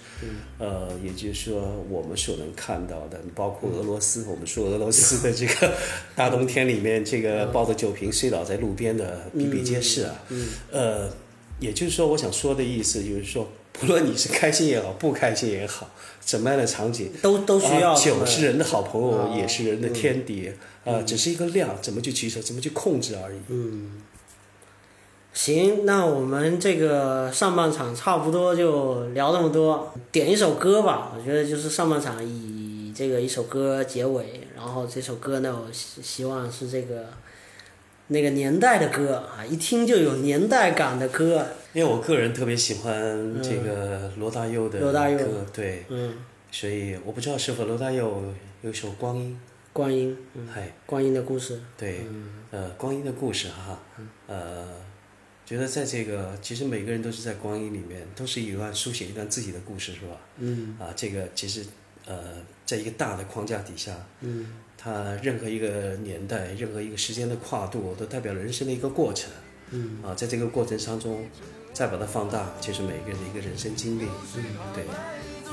呃，也就是说，我们所能看到的，包括俄罗斯，我们说俄罗斯的这个 大冬天里面，这个抱着酒瓶睡倒在路边的比比皆是啊。呃，也就是说，我想说的意思就是说，不论你是开心也好，不开心也好，怎么样的场景，都都需要啊酒是人的好朋友，啊也是人的天敌。呃，只是一个量，怎么去取舍，怎么去控制而已。嗯行，那我们这个上半场差不多就聊这么多，点一首歌吧。我觉得就是上半场以这个一首歌结尾，然后这首歌呢，我希希望是这个那个年代的歌啊，一听就有年代感的歌。因为我个人特别喜欢这个罗大佑的歌，对，嗯，所以我不知道是否罗大佑有一首《光阴。光阴，》，嗨，光阴的故事。对，呃，光阴的故事哈，呃，觉得在这个其实每个人都是在光阴里面，都是一段书写一段自己的故事，是吧？嗯。啊，这个其实呃，在一个大的框架底下，嗯。它任何一个年代、任何一个时间的跨度，都代表了人生的一个过程。嗯。啊，在这个过程当中，再把它放大，就是每个人的一个人生经历。嗯，对，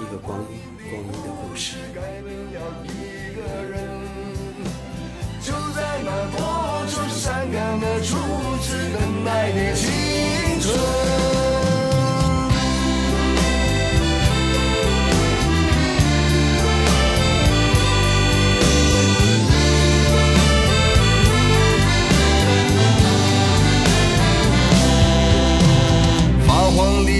一个光阴，光阴的故事。改变了一个人，就在那感的初次等待的青春。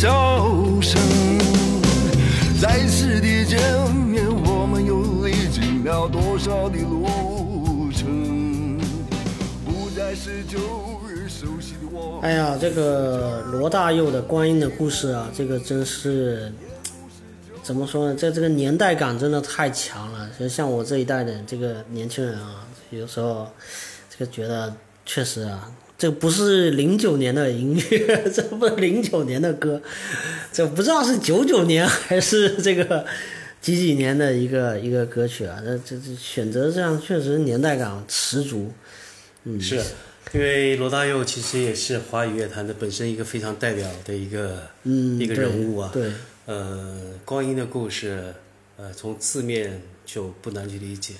笑声。再次的见面，我们又历经了多少的路程？不再是旧日熟悉的我。哎呀，这个罗大佑的《观音的故事》啊，这个真是怎么说呢？这这个年代感真的太强了。就像我这一代的这个年轻人啊，有时候这个觉得确实啊，这不是零九年的音乐，这不是零九年的歌，这不知道是九九年还是这个几几年的一个一个歌曲啊。这这这选择这样确实年代感十足。嗯，是，因为罗大佑其实也是华语乐坛的本身一个非常代表的一个、嗯，一个人物啊。对。呃，光阴的故事，呃，从字面就不难去理解。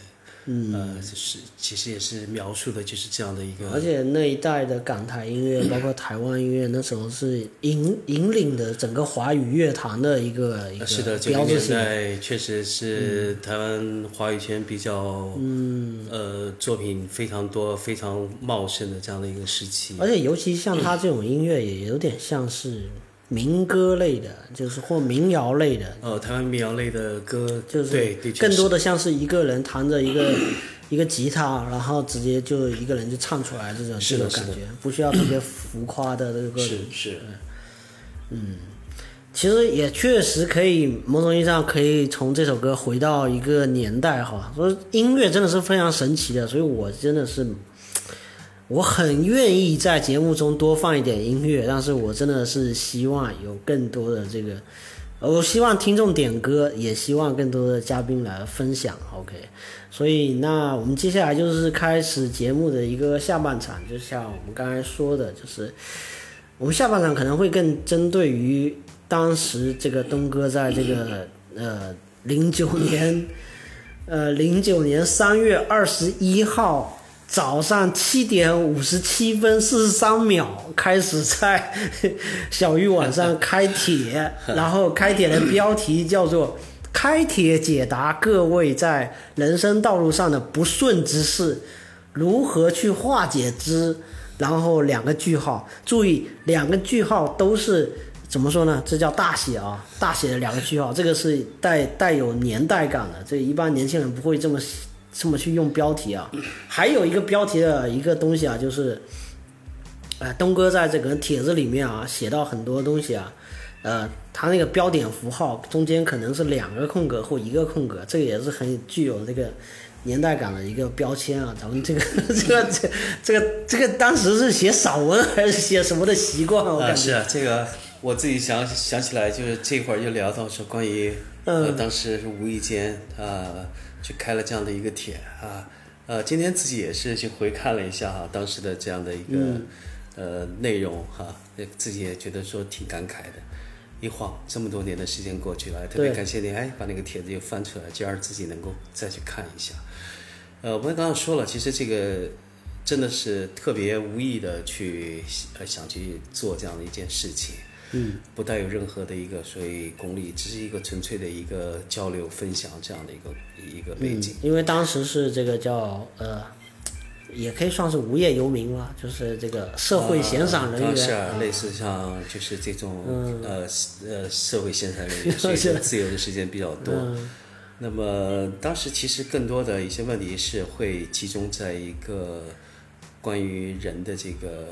嗯，呃，就是其实也是描述的就是这样的一个，而且那一代的港台音乐，包括台湾音乐，那时候是引引领的整个华语乐坛的一个一个呃是的，九零年。代确实是台湾华语圈比较，嗯，呃，作品非常多、非常茂盛的这样的一个时期。而且尤其像他这种音乐，也有点像是民歌类的，就是或民谣类的，哦，台湾民谣类的歌，就是对，更多的像是一个人弹着一个 一个吉他，然后直接就一个人就唱出来这种这种感觉，不需要特别浮夸的这个是是。嗯，其实也确实可以，某种意义上可以从这首歌回到一个年代哈。所以音乐真的是非常神奇的，所以我真的是，我很愿意在节目中多放一点音乐，但是我真的是希望有更多的这个我希望听众点歌，也希望更多的嘉宾来分享。OK，所以那我们接下来就是开始节目的一个下半场，就像我们刚才说的，就是我们下半场可能会更针对于当时这个东哥在这个呃零九年，呃零九年三月二十一号。早上七点五十七分四十三秒开始在 小玉网上开帖，然后开帖的标题叫做 “开帖解答各位在人生道路上的不顺之事，如何去化解之”，然后两个句号，注意两个句号都是怎么说呢？这叫大写啊，大写的两个句号，这个是带带有年代感的，这一般年轻人不会这么。这么去用标题啊？还有一个标题的一个东西啊，就是，呃，东哥在这个帖子里面啊，写到很多东西啊，呃，他那个标点符号中间可能是两个空格或一个空格，这个也是很具有这个年代感的一个标签啊。咱们这个 这个这这个这个当时是写散文还是写什么的习惯？我感觉是啊，这个我自己想想起来，就是这会儿又聊到说关于呃，当时是无意间啊。去开了这样的一个帖啊，呃，今天自己也是去回看了一下哈，当时的这样的一个呃内容哈，自己也觉得说挺感慨的。一晃这么多年的时间过去了，特别感谢你哎，把那个帖子又翻出来，今儿自己能够再去看一下。呃，我们刚刚说了，其实这个真的是特别无意的去呃想去做这样的一件事情。嗯，不带有任何的一个所谓功利，只是一个纯粹的一个交流分享这样的一个一个背景。因为当时是这个叫呃，也可以算是无业游民吧，就是这个社会闲散人员。是啊，类似像就是这种呃呃社会闲散人员，所以自由的时间比较多。那么当时其实更多的一些问题是会集中在一个。关于人的这个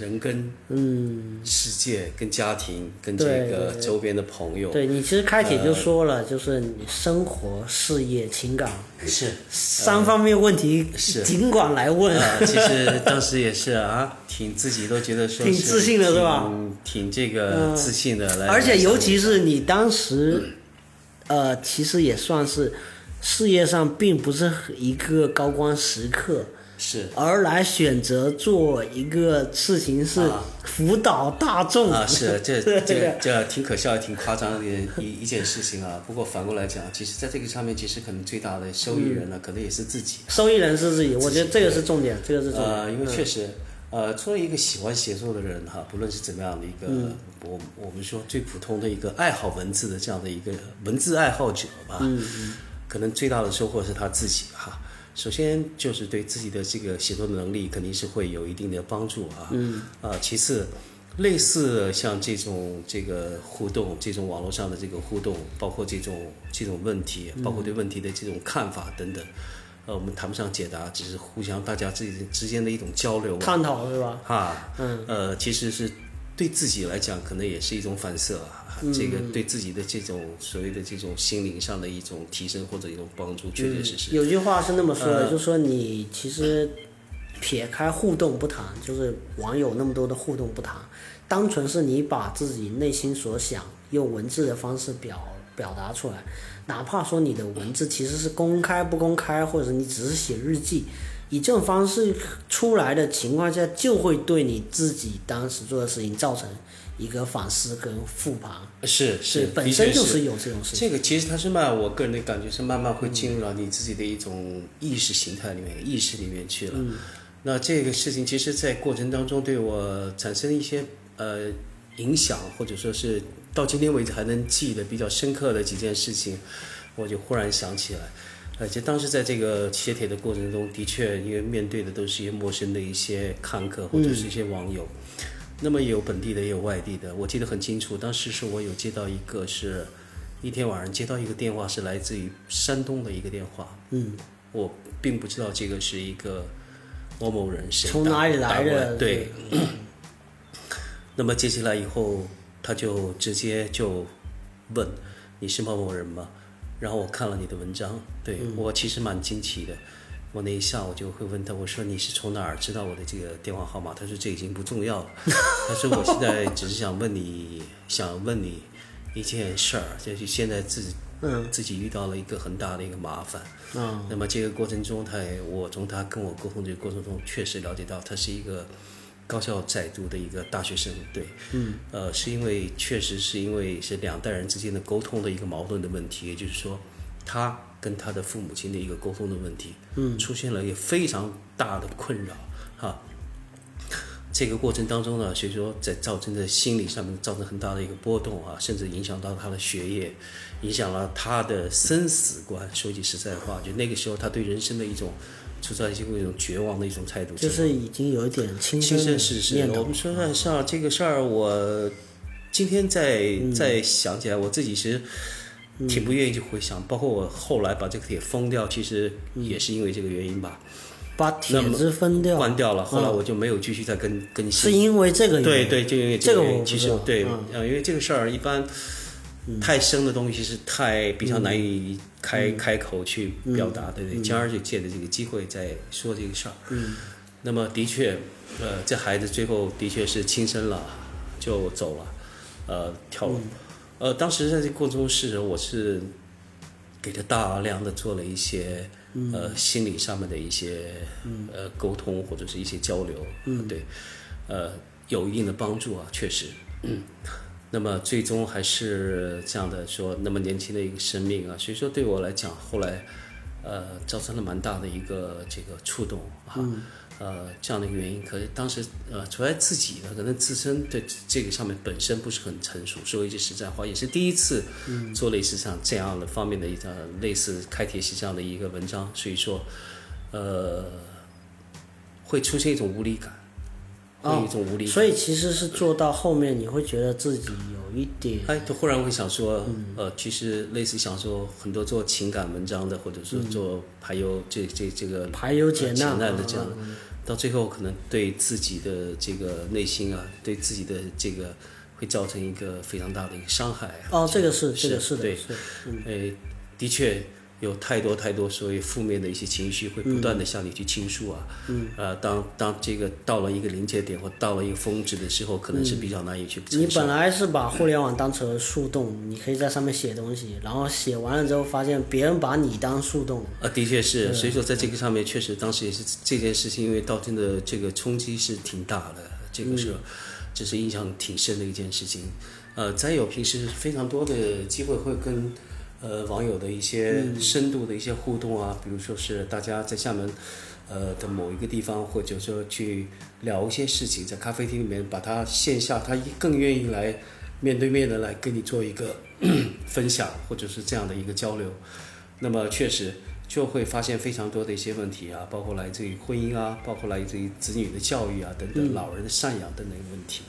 人跟嗯世界、跟家庭、跟这个周边的朋友，对你其实开帖就说了，就是你生活、事业、情感是三方面问题，是尽管来问。其实当时也是啊，挺自己都觉得说挺自信的是吧？挺这个自信的来。而且尤其是你当时，呃，其实也算是事业上并不是一个高光时刻。是，而来选择做一个事情是辅导大众啊，是这 这这挺可笑也挺夸张的一一件事情啊。不过反过来讲，其实在这个上面，其实可能最大的受益人呢，可能也是自己。受益人是自己，我觉得这个是重点，这个是重点。呃，因为确实，呃，作为一个喜欢写作的人哈，不论是怎么样的一个，我我们说最普通的一个爱好文字的这样的一个文字爱好者吧，嗯可能最大的收获是他自己哈。首先就是对自己的这个写作的能力肯定是会有一定的帮助啊。嗯。啊，其次，类似像这种这个互动，这种网络上的这个互动，包括这种这种问题，包括对问题的这种看法等等，呃，我们谈不上解答，只是互相大家自己之间的一种交流。探讨是吧？哈。嗯。呃，其实是对自己来讲，可能也是一种反射啊。这个对自己的这种所谓的这种心灵上的一种提升或者一种帮助，确确实实。有句话是那么说的，就是说你其实撇开互动不谈，就是网友那么多的互动不谈，单纯是你把自己内心所想用文字的方式表表达出来，哪怕说你的文字其实是公开不公开，或者你只是写日记，以这种方式出来的情况下，就会对你自己当时做的事情造成。一个反思跟复盘是是，本身就是有这种事情。这个其实它是慢，我个人的感觉是慢慢会进入到你自己的一种意识形态里面、意识里面去了。那这个事情其实，在过程当中对我产生一些呃影响，或者说是到今天为止还能记得比较深刻的几件事情，我就忽然想起来。而且当时在这个写帖的过程中，的确因为面对的都是一些陌生的一些看客或者是一些网友。那么也有本地的，也有外地的。我记得很清楚，当时是我有接到一个，是一天晚上接到一个电话，是来自于山东的一个电话。嗯，我并不知道这个是一个某某人谁从哪里来的。对。那么接下来以后，他就直接就问你是某某人吗？然后我看了你的文章，对我其实蛮惊奇的。我那一下我就会问他，我说你是从哪儿知道我的这个电话号码？他说这已经不重要了。他说我现在只是想问你，想问你，一件事儿，就是现在自己嗯自己遇到了一个很大的一个麻烦。嗯那么这个过程中，他也我从他跟我沟通这个过程中，确实了解到他是一个高校在读的一个大学生，对，嗯，呃，是因为确实是因为是两代人之间的沟通的一个矛盾的问题，也就是说，他跟他的父母亲的一个沟通的问题，嗯，出现了一个非常大的困扰，哈。这个过程当中呢，所以说在造成的心理上面造成很大的一个波动啊，甚至影响到他的学业，影响了他的生死观。说句实在话，就那个时候他对人生的一种处在一种绝望的一种态度，就是已经有一点轻亲生身事实。念头我们。说实上这个事儿，我今天再再想起来，我自己其实挺不愿意去回想。包括我后来把这个帖封掉，其实也是因为这个原因吧，把帖子分掉，关掉了。后来嗯我就没有继续再更更新。是因为这个原因对对，就因为这个个原因其实对，嗯呃，因为这个事儿一般太深的东西是太比较难以开嗯开口去表达，对不对？今儿就借着这个机会再说这个事儿。嗯那么的确，呃，这孩子最后的确是轻生了，就走了，呃，跳楼。呃，当时在这个过程中是我是给他大量的做了一些呃心理上面的一些呃沟通或者是一些交流，嗯，对，呃，有一定的帮助啊，确实。那么最终还是这样的说，那么年轻的一个生命啊，所以说对我来讲，后来呃造成了蛮大的一个这个触动啊、呃这样的一个原因。可是当时呃，除了自己呢，可能自身对这个上面本身不是很成熟，说一句实在话，也是第一次做类似像这样的方面的一个类似开帖式这样的一个文章，所以说呃会出现一种无力感，会有一种无力感。所以其实是做到后面，你会觉得自己有一点哎，就忽然会想说，呃，其实类似想说，很多做情感文章的，或者说做排忧这这这个排忧解难难的这样嗯，到最后可能对自己的这个内心啊，对自己的这个会造成一个非常大的一个伤害啊。哦，这个是是这个是的，对是呃，的确有太多太多所谓负面的一些情绪会不断的向你去倾诉啊。嗯。呃，当当这个到了一个临界点或到了一个峰值的时候，可能是比较难以去。你本来是把互联网当成树洞，你可以在上面写东西，然后写完了之后发现别人把你当树洞，啊，的确是，所以说在这个上面，确实当时也是这件事情，因为造成的这个冲击是挺大的，这个是，这是印象挺深的一件事情。呃，再有平时非常多的机会会跟呃网友的一些深度的一些互动啊，比如说是大家在厦门呃的某一个地方，或者说去聊一些事情，在咖啡厅里面把他线下，他更愿意来面对面的来跟你做一个 分享，或者是这样的一个交流。那么确实就会发现非常多的一些问题啊，包括来自于婚姻啊，包括来自于子女的教育啊等等，老人的赡养等等问题。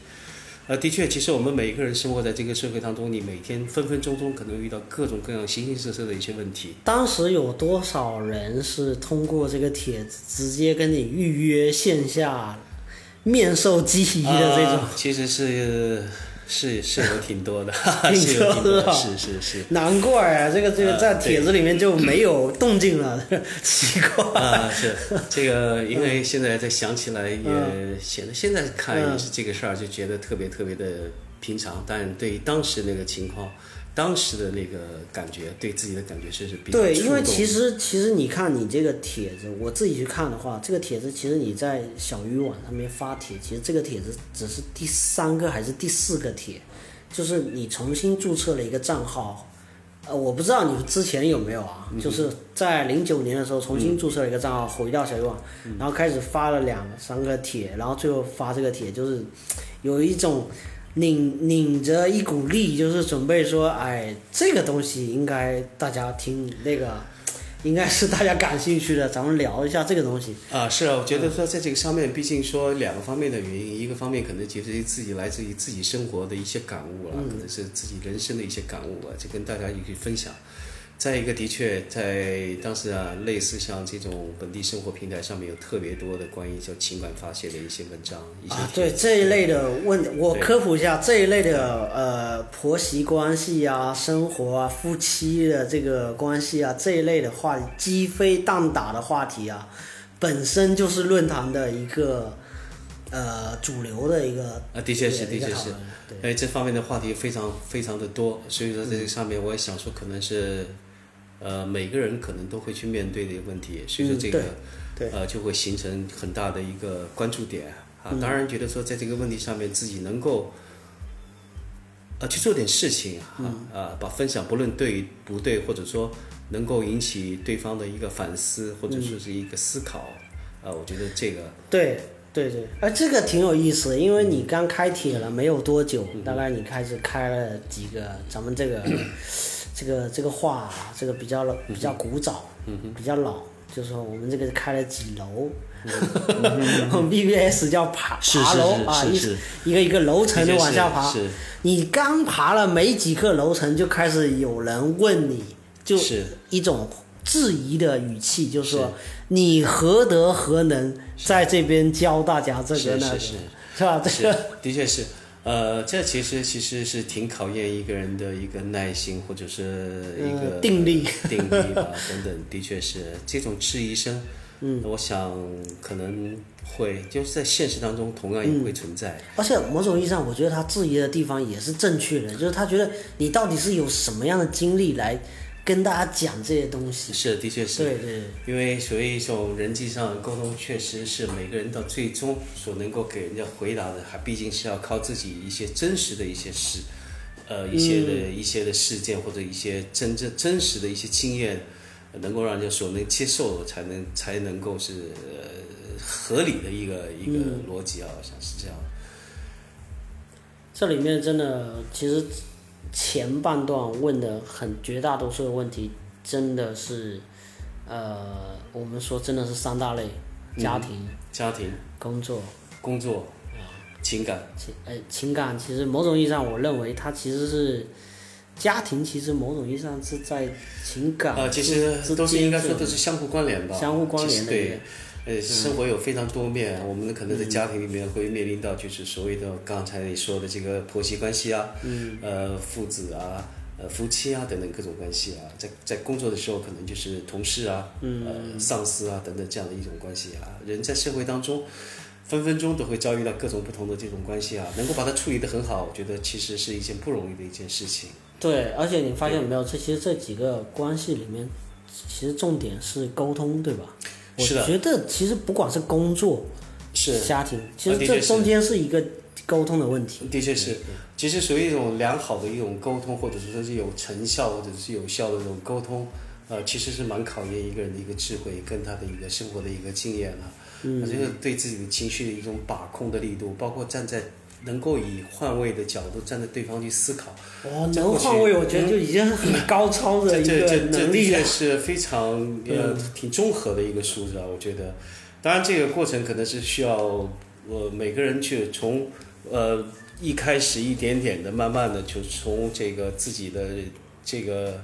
呃，的确，其实我们每一个人生活在这个社会当中，你每天分分钟钟可能遇到各种各样形形色色的一些问题。当时有多少人是通过这个帖子直接跟你预约线下面授机宜的这种？啊其实是是是有挺多的，挺多的，是是是。难怪啊，这个这个啊在帖子里面就没有动静了，奇怪。啊，是这个，因为现在再想起来也嗯。显得现在看这个事儿，就觉得特别特别的平常，但对于当时那个情况，当时的那个感觉，对自己的感觉是是比较对，因为其实其实你看你这个帖子，我自己去看的话，这个帖子其实你在小鱼网上面发帖，其实这个帖子只是第三个还是第四个帖，就是你重新注册了一个账号。呃，我不知道你之前有没有啊？就是在零九年的时候重新注册了一个账号，回到小鱼网，然后开始发了两三个帖，然后最后发这个帖，就是有一种拧拧着一股力，就是准备说，哎，这个东西应该大家听那个，应该是大家感兴趣的，咱们聊一下这个东西。啊，是啊，我觉得说在这个上面，毕竟说两个方面的原因，一个方面可能其实自己来自于自己生活的一些感悟啊，可能是自己人生的一些感悟啊，就跟大家一起分享。再一个，的确在当时啊，类似像这种本地生活平台上面有特别多的关于叫情感发泄的一些文章，一些啊，对这一类的问，我科普一下这一类的呃婆媳关系啊、生活啊、夫妻的这个关系啊这一类的话题，鸡飞蛋打的话题啊，本身就是论坛的一个呃主流的一个啊，的确是，的确是。哎，这方面的话题非常非常的多，所以说在这上面我也想说，可能是，呃，每个人可能都会去面对的一个问题，所以说嗯这个，呃，就会形成很大的一个关注点啊。嗯。当然，觉得说在这个问题上面自己能够，呃，去做点事情啊，嗯。啊，把分享不论对不对，或者说能够引起对方的一个反思，或者说是一个思考，啊，我觉得这个，对对对，哎，这个挺有意思的，因为你刚开帖了没有多久，嗯大概你开始开了几个，咱们这个这个 这个话啊，这个比较老比较古早，比较老，就是说我们这个开了几楼。我们 BBS 叫爬爬楼啊，一一个一个楼层的往下爬。你刚爬了没几个楼层，就开始有人问你，就是一种质疑的语气，就是说你何德何能在这边教大家这个那个，是是是。是吧？这个，的确是，呃，这其实其实是挺考验一个人的一个耐心，或者是一个、呃定力。定力吧等等，的确是。这种质疑声，嗯，我想可能会就是在现实当中同样也会存在，而且某种意义上，我觉得他质疑的地方也是正确的，就是他觉得你到底是有什么样的经历来跟大家讲这些东西。是的确是，对对对因为所谓一种人际上的沟通，确实是每个人到最终所能够给人家回答的，还毕竟是要靠自己一些真实的一些事，呃，一些的、一些的事件或者一些真正真实的一些经验，能够让人家所能接受，才能才能够是呃合理的一个一个逻辑啊，我想是这样。这里面真的其实前半段问的很绝大多数的问题，真的是呃，我们说真的是三大类：家庭、家庭、工作。工作啊、情感，情呃情感，其实某种意义上，我认为它其实是家庭，其实某种意义上是在情感呃，其实都是应该说都是相互关联吧，相互关联的呃，生活有非常多面，我们可能在家庭里面会面临到就是所谓的刚才你说的这个婆媳关系啊，嗯呃，父子啊。呃，夫妻啊，等等各种关系啊，在在工作的时候，可能就是同事啊，嗯呃，上司啊，等等这样的一种关系啊。人在社会当中，分分钟都会遭遇到各种不同的这种关系啊，能够把它处理得很好，我觉得其实是一件不容易的一件事情。对，而且你发现没有，这其实这几个关系里面，其实重点是沟通，对吧？我觉得其实不管是工作、是家庭，其实这中间是一个沟通的问题。的确是，其实属于一种良好的一种沟通，或者是说是有成效或者是有效的这种沟通，呃，其实是蛮考验一个人的一个智慧跟他的一个生活的一个经验的。嗯，我觉得对自己的情绪的一种把控的力度，包括站在能够以换位的角度站在对方去思考，哦，这过去能换位，我觉得就已经是很高超的这一个能力了确。是非常呃挺综合的一个素质啊，我觉得。当然，这个过程可能是需要呃每个人去从呃一开始一点点的，慢慢的就从这个自己的这个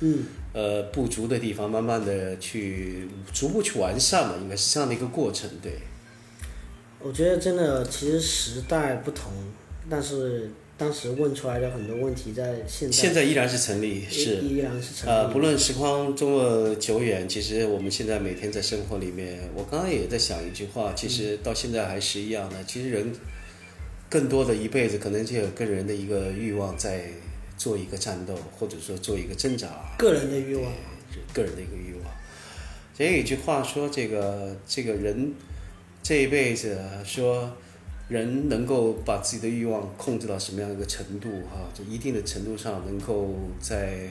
嗯，呃不足的地方，慢慢的去逐步去完善嘛，应该是这样的一个过程，对。我觉得真的，其实时代不同，但是当时问出来的很多问题，在现在现在依然是成立，是。依依然是成立。呃，不论时光这么久远，其实我们现在每天在生活里面，我刚刚也在想一句话，其实到现在还是一样的。其实人更多的一辈子，可能就有跟人的一个欲望在做一个战斗，或者说做一个挣扎，个人的欲望，个人的一个欲望。也有一句话说，这个这个人这一辈子说。人能够把自己的欲望控制到什么样一个程度？哈，就一定的程度上能够在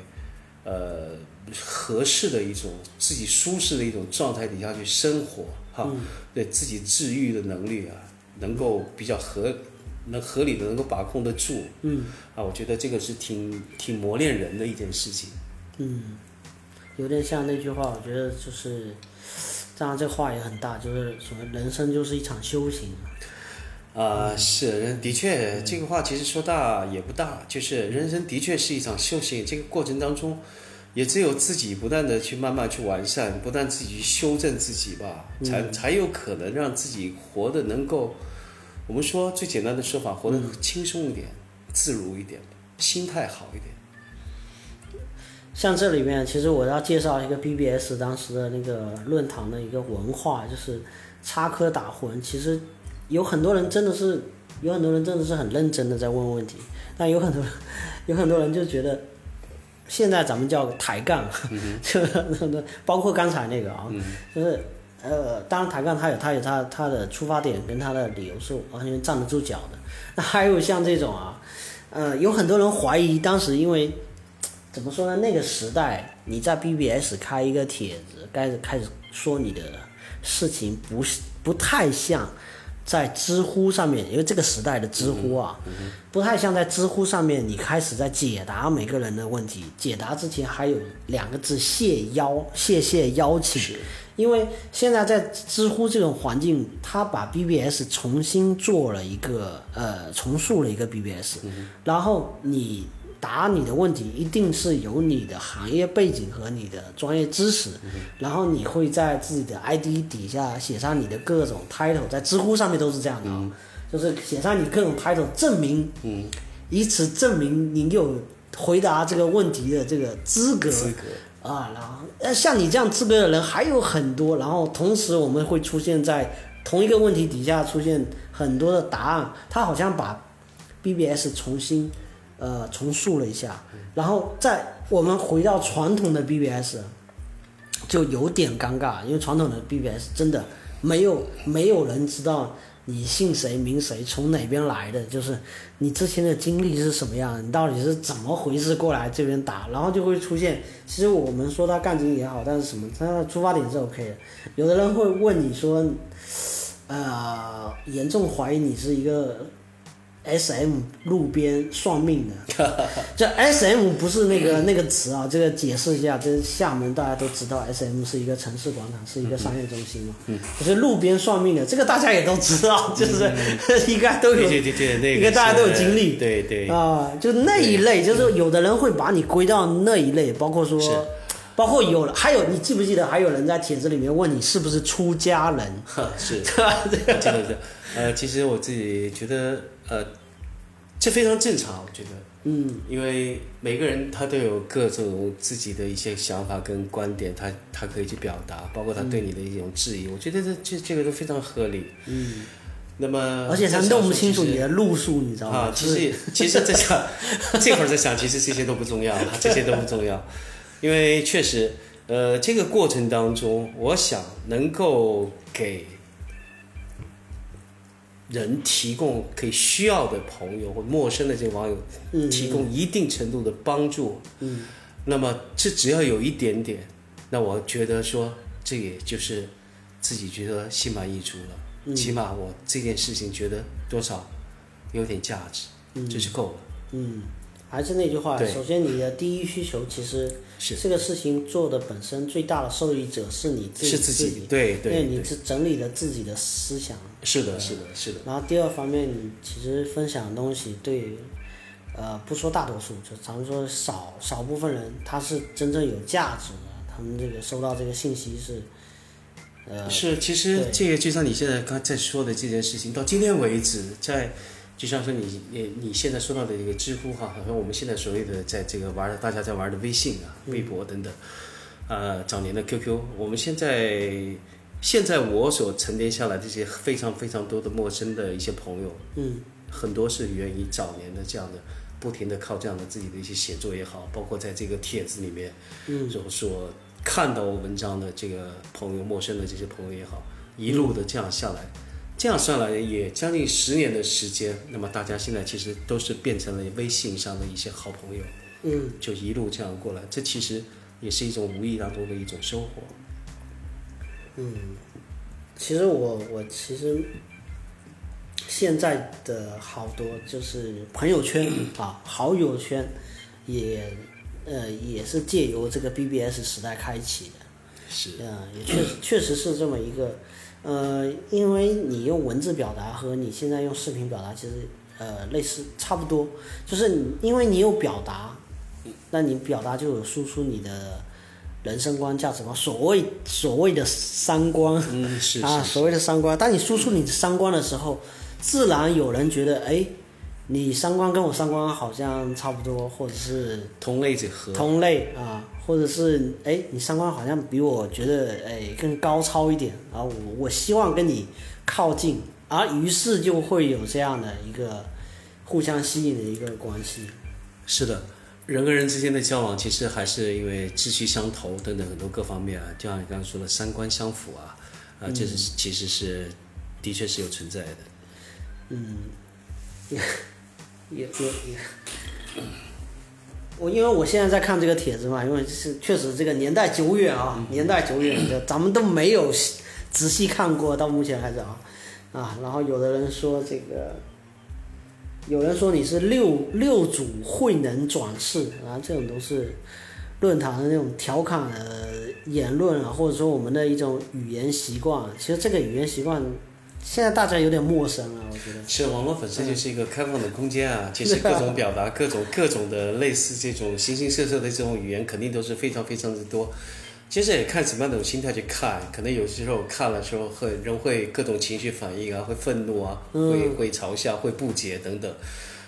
呃合适的一种自己舒适的一种状态底下去生活，哈，对自己治愈的能力啊，能够比较合能合理的能够把控得住，嗯啊，我觉得这个是挺挺磨练人的一件事情。嗯，有点像那句话，我觉得就是，当然这话也很大，就是什么人生就是一场修行。啊、是，的确，这个话其实说大也不大，就是人生的确是一场修行，这个过程当中，也只有自己不断的去慢慢去完善，不断自己去修正自己吧，才才有可能让自己活得能够，我们说最简单的说法，活得轻松一点，自如一点，心态好一点。像这里面，其实我要介绍一个 BBS 当时的那个论坛的一个文化，就是插科打诨。其实有很多人真的是，有很多人真的是很认真的在问问题，但有很多有很多人就觉得，现在咱们叫抬杠，就是包括刚才那个啊，就是呃，当然抬杠他有他有他他的出发点跟他的理由是完全站得住脚的。那还有像这种啊，呃，有很多人怀疑当时因为怎么说呢？那个时代你在 BBS 开一个帖子，开始开始说你的事情不是不太像。在知乎上面，因为这个时代的知乎啊，不太像在知乎上面，你开始在解答每个人的问题。解答之前还有两个字：谢邀，谢谢邀请。因为现在在知乎这种环境，他把 BBS 重新做了一个呃重塑了一个 BBS，然后你。答你的问题一定是有你的行业背景和你的专业知识，然后你会在自己的 ID 底下写上你的各种 title，在知乎上面都是这样的，就是写上你各种 title，证明，以此证明你有回答这个问题的这个资格，啊，然后呃像你这样资格的人还有很多，然后同时我们会出现在同一个问题底下出现很多的答案，他好像把 BBS 重新。呃，重塑了一下，然后在我们回到传统的 BBS，就有点尴尬，因为传统的 BBS 真的没有没有人知道你姓谁名谁，从哪边来的，就是你之前的经历是什么样，你到底是怎么回事过来这边打，然后就会出现，其实我们说他干劲也好，但是什么，他的出发点是 OK 的，有的人会问你说，呃，严重怀疑你是一个。S M 路边算命的，这 S M 不是那个那个词啊，这个解释一下，这厦门大家都知道，S M 是一个城市广场，是一个商业中心嘛。嗯。就是路边算命的，这个大家也都知道，就是 应该都有，对对对，那个应该大家都有经历。对对。啊，就那一类，就是有的人会把你归到那一类，包括说，包括有了还有，你记不记得还有人在帖子里面问你是不是出家人？是。这个是。呃，其实我自己觉得，呃，这非常正常，我觉得，嗯，因为每个人他都有各种自己的一些想法跟观点，他他可以去表达，包括他对你的一种质疑，我觉得这这这个都非常合理，嗯，那么而且他弄不清楚你的路数，你知道吗？啊，其实其实在想，这会儿在想，其实这些都不重要，这些都不重要，因为确实，呃，这个过程当中，我想能够给。人提供可以需要的朋友或陌生的这些网友，提供一定程度的帮助。嗯，那么这只要有一点点，那我觉得说这也就是自己觉得心满意足了。嗯，起码我这件事情觉得多少有点价值，嗯这是够了。嗯。还是那句话，首先你的第一需求其实是这个事情做的本身最大的受益者是你自己，是自己，对对，因为你是整理了自己的思想。是的，是的，是的。然后第二方面，你其实分享的东西对，呃，不说大多数，就咱们说少少部分人，他是真正有价值的，他们这个收到这个信息是，呃，是，其实这个就像你现在刚才说的这件事情，到今天为止，在。就像说你你你现在说到的一个知乎哈，好像我们现在所谓的在这个玩的大家在玩的微信啊、微博等等，呃，早年的 QQ，我们现在现在我所沉淀下来这些非常非常多的陌生的一些朋友，嗯，很多是源于早年的这样的不停的靠这样的自己的一些写作也好，包括在这个帖子里面，嗯，所所看到文章的这个朋友、陌生的这些朋友也好，一路的这样下来。这样算来也将近十年的时间，那么大家现在其实都是变成了微信上的一些好朋友，嗯，就一路这样过来，这其实也是一种无意当中的一种收获。嗯，其实我我其实现在的好多就是朋友圈 啊，好友圈也呃也是借由这个 BBS 时代开启的，是，嗯，也确实确实是这么一个。呃，因为你用文字表达和你现在用视频表达其实呃类似差不多，就是你因为你有表达，那你表达就有输出你的人生观、价值观，所谓所谓的三观，嗯是 啊，所谓的三观。当你输出你的三观的时候，自然有人觉得，哎，你三观跟我三观好像差不多，或者是同类者合，同类啊。或者是哎，你三观好像比我觉得哎更高超一点啊！我我希望跟你靠近而于是就会有这样的一个互相吸引的一个关系。是的，人跟人之间的交往，其实还是因为志趣相投等等很多各方面啊，就像你刚刚说的三观相符啊，啊，这是其实是的确是有存在的。嗯，也也也也，我因为我现在在看这个帖子嘛，因为是确实这个年代久远啊，年代久远的，咱们都没有仔细看过，到目前还是啊，啊，然后有的人说这个。有人说你是六六祖慧能转世啊，这种都是论坛的那种调侃的言论啊，或者说我们的一种语言习惯。其实这个语言习惯现在大家有点陌生了，我觉得。是网络本身就是一个开放的空间啊，其实各种表达、各种各种的类似这种形形色色的这种语言，肯定都是非常非常之多。其实也看什么样的心态去看，可能有时候看了之后会人会各种情绪反应啊，会愤怒啊，会会嘲笑，会不解等等。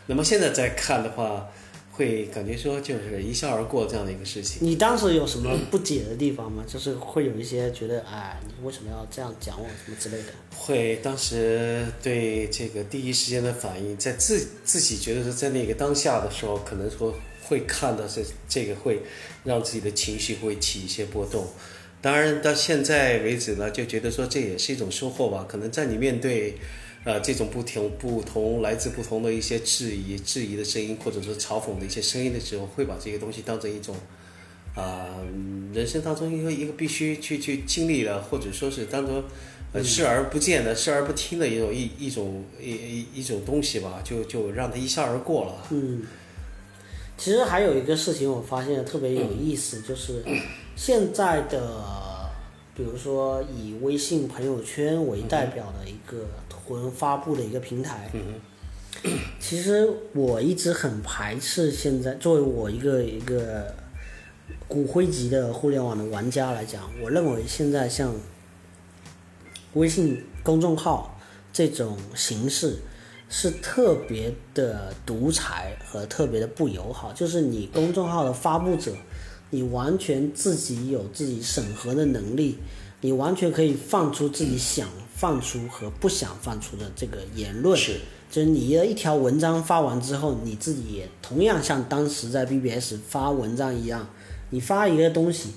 那么现在再看的话，会感觉说就是一笑而过这样的一个事情。你当时有什么不解的地方吗？就是会有一些觉得，哎，你为什么要这样讲我什么之类的？会，当时对这个第一时间的反应，在自自己觉得是在那个当下的时候，可能说。会看到是这个会让自己的情绪会起一些波动，当然到现在为止呢，就觉得说这也是一种收获吧。可能在你面对，呃，这种不同不同来自不同的一些质疑、质疑的声音，或者说嘲讽的一些声音的时候，会把这些东西当成一种，啊，人生当中一个一个必须去去经历的，或者说是当做呃视而不见的、视而不听的一种一一种一一一种东西吧，就就让他一笑而过了。嗯。其实还有一个事情，我发现特别有意思，就是现在的，比如说以微信朋友圈为代表的一个图文发布的一个平台。其实我一直很排斥现在，作为我一个一个骨灰级的互联网的玩家来讲，我认为现在像微信公众号这种形式。是特别的独裁和特别的不友好，就是你公众号的发布者，你完全自己有自己审核的能力，你完全可以放出自己想放出和不想放出的这个言论。是，就是你的一条文章发完之后，你自己也同样像当时在 BBS 发文章一样，你发一个东西，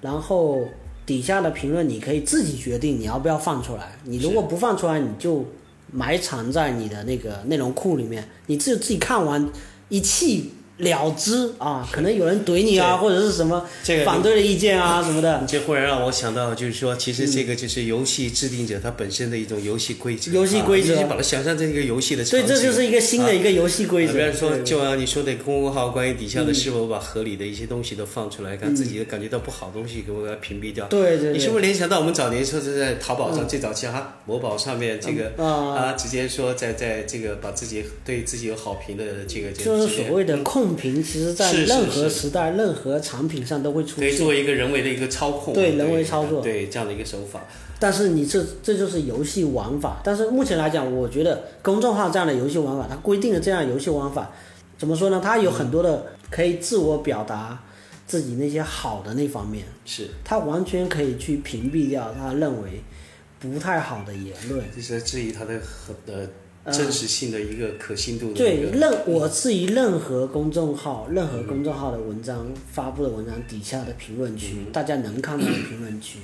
然后底下的评论你可以自己决定你要不要放出来。你如果不放出来，你就。埋藏在你的那个内容库里面，你自自己看完一气。了之啊，可能有人怼你啊，或者是什么反对的意见啊 什么的。这忽然让我想到，就是说，其实这个就是游戏制定者他本身的一种游戏规则。游戏规则，你把它想象成一个游戏的。对，这就是一个新的一个游戏规则。比如说，就像你说的公众号，关于底下的是否把合理的一些东西都放出来，看自己感觉到不好的东西，给我给它屏蔽掉。对对。你是不是联想到我们早年说是在淘宝上最早期哈，某宝上面这个啊，直接说在在这个把自己对自己有好评的这个就是所谓的控评，其实在。任何时代、任何产品上都会出现。可以作为一个人为的一个操控。对人为操作。对这样的一个手法。但是你这这就是游戏玩法。但是目前来讲，我觉得公众号这样的游戏玩法，它规定的这样游戏玩法，怎么说呢？它有很多的可以自我表达自己那些好的那方面。是。它完全可以去屏蔽掉他认为不太好的言论。就是质疑他的很的。真实性的一个可信度。对，任我质疑任何公众号，任何公众号的文章发布的文章底下的评论区，大家能看到的评论区，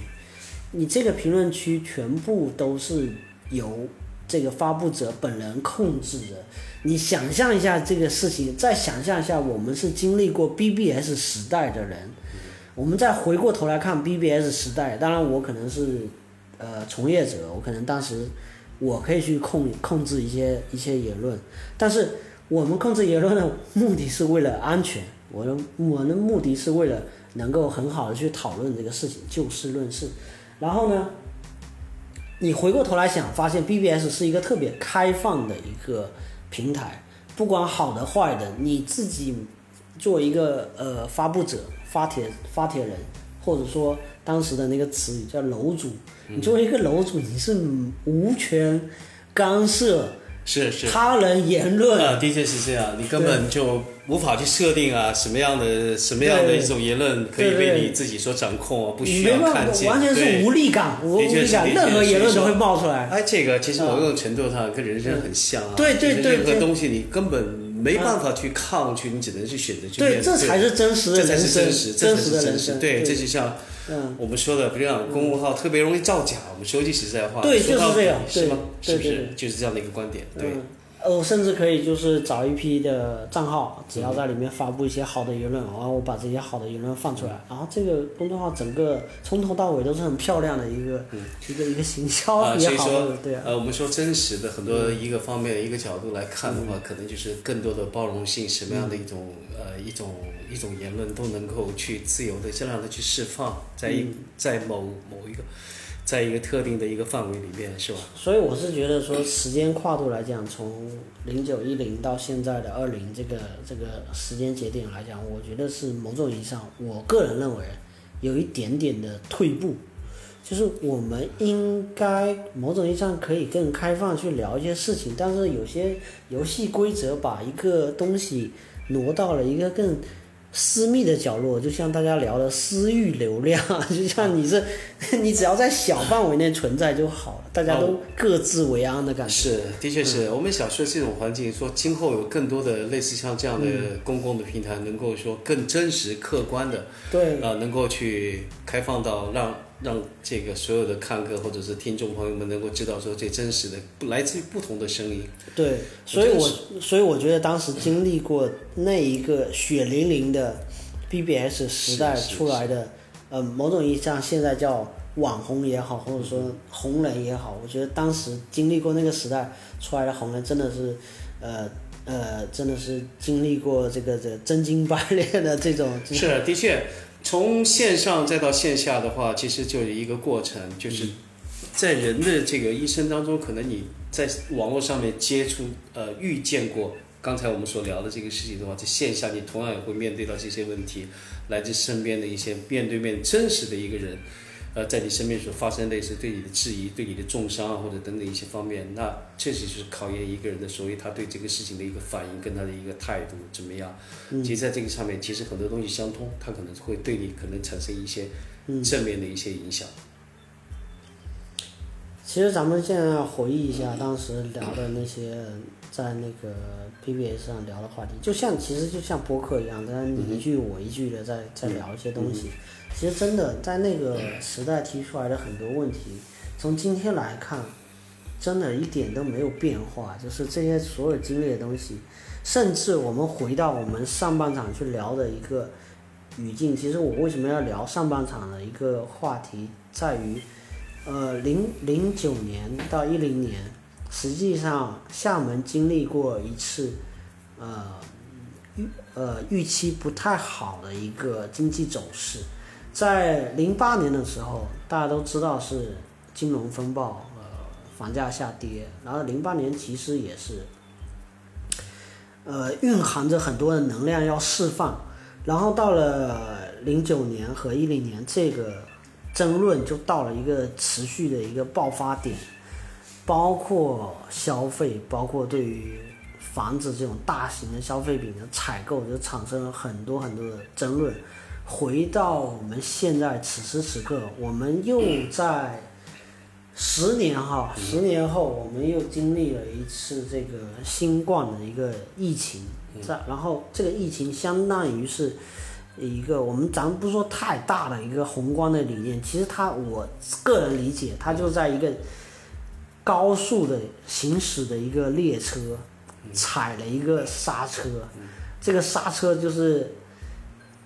你这个评论区全部都是由这个发布者本人控制的。你想象一下这个事情，再想象一下，我们是经历过 BBS 时代的人，我们再回过头来看 BBS 时代，当然我可能是呃从业者，我可能当时。我可以去控控制一些一些言论，但是我们控制言论的目的是为了安全，我的我的目的是为了能够很好的去讨论这个事情，就事论事。然后呢，你回过头来想，发现 BBS 是一个特别开放的一个平台，不管好的坏的，你自己作为一个呃发布者、发帖发帖人，或者说当时的那个词语叫楼主。你作为一个楼主，你是无权干涉是是。他人言论啊，的确是这样，你根本就无法去设定啊，什么样的什么样的一种言论可以被你自己所掌控啊，不需要看见，完全是无力感，无力感，任何言论都会冒出来。哎，这个其实某种程度上跟人生很像啊，对对对，任何东西你根本没办法去抗拒，你只能去选择去面对，这才是真实的人生，真实的人生。对，这就像我们说的，比如讲公众号特别容易造假，我们说句实在话，对，就是这样，是吗？是不是？就是这样的一个观点，对。呃，甚至可以就是找一批的账号，只要在里面发布一些好的言论，然后我把这些好的言论放出来，然后这个公众号整个从头到尾都是很漂亮的一个一个一个行销也好的，对啊。呃，我们说真实的很多一个方面一个角度来看的话，可能就是更多的包容性，什么样的一种呃一种一种言论都能够去自由的尽量的去释放，在一在某某一个。在一个特定的一个范围里面，是吧？所以我是觉得说，时间跨度来讲，从零九一零到现在的二零这个这个时间节点来讲，我觉得是某种意义上，我个人认为有一点点的退步，就是我们应该某种意义上可以更开放去聊一些事情，但是有些游戏规则把一个东西挪到了一个更。私密的角落，就像大家聊的私域流量，就像你这，你只要在小范围内存在就好了，大家都各自为安的感觉。是，的确是我们想说这种环境，说今后有更多的类似像这样的公共的平台，能够说更真实、客观的，对，啊，能够去开放到让。让这个所有的看客或者是听众朋友们能够知道说最真实的，来自于不同的声音。对，所以我所以我觉得当时经历过那一个血淋淋的 BBS 时代出来的，呃，某种意义上现在叫网红也好，或者说红人也好，我觉得当时经历过那个时代出来的红人真的是，呃呃，真的是经历过这个这真金白炼的这种。是，的确。从线上再到线下的话，其实就是一个过程，就是在人的这个一生当中，可能你在网络上面接触、呃遇见过刚才我们所聊的这个事情的话，在线下你同样也会面对到这些问题，来自身边的一些面对面真实的一个人。呃，在你身边所发生类似对你的质疑、对你的重伤啊，或者等等一些方面，那确实是考验一个人的所谓他对这个事情的一个反应跟他的一个态度怎么样。其实在这个上面，其实很多东西相通，他可能会对你可能产生一些正面的一些影响。其实咱们现在回忆一下当时聊的那些在那个 PBS 上聊的话题，就像其实就像播客一样，你一句我一句的在在聊一些东西。其实真的在那个时代提出来的很多问题，从今天来看，真的一点都没有变化。就是这些所有经历的东西，甚至我们回到我们上半场去聊的一个语境。其实我为什么要聊上半场的一个话题，在于，呃，零零九年到一零年，实际上厦门经历过一次，呃，预呃预期不太好的一个经济走势。在零八年的时候，大家都知道是金融风暴，呃，房价下跌。然后零八年其实也是，呃，蕴含着很多的能量要释放。然后到了零九年和一零年，这个争论就到了一个持续的一个爆发点，包括消费，包括对于房子这种大型的消费品的采购，就产生了很多很多的争论。回到我们现在此时此刻，我们又在十年哈，十年后我们又经历了一次这个新冠的一个疫情，在然后这个疫情相当于是一个我们咱不说太大的一个宏观的理念，其实它我个人理解，它就在一个高速的行驶的一个列车踩了一个刹车，这个刹车就是。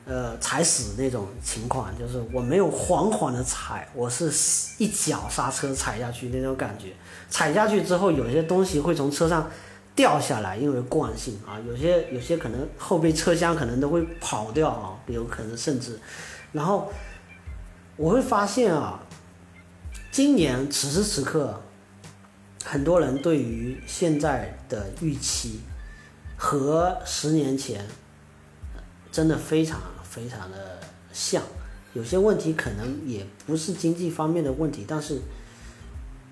呃，踩死那种情况，就是我没有缓缓的踩，我是一脚刹车踩下去那种感觉。踩下去之后，有些东西会从车上掉下来，因为惯性啊，有些有些可能后备车厢可能都会跑掉啊，有可能甚至。然后我会发现啊，今年此时此刻，很多人对于现在的预期和十年前真的非常。非常的像，有些问题可能也不是经济方面的问题，但是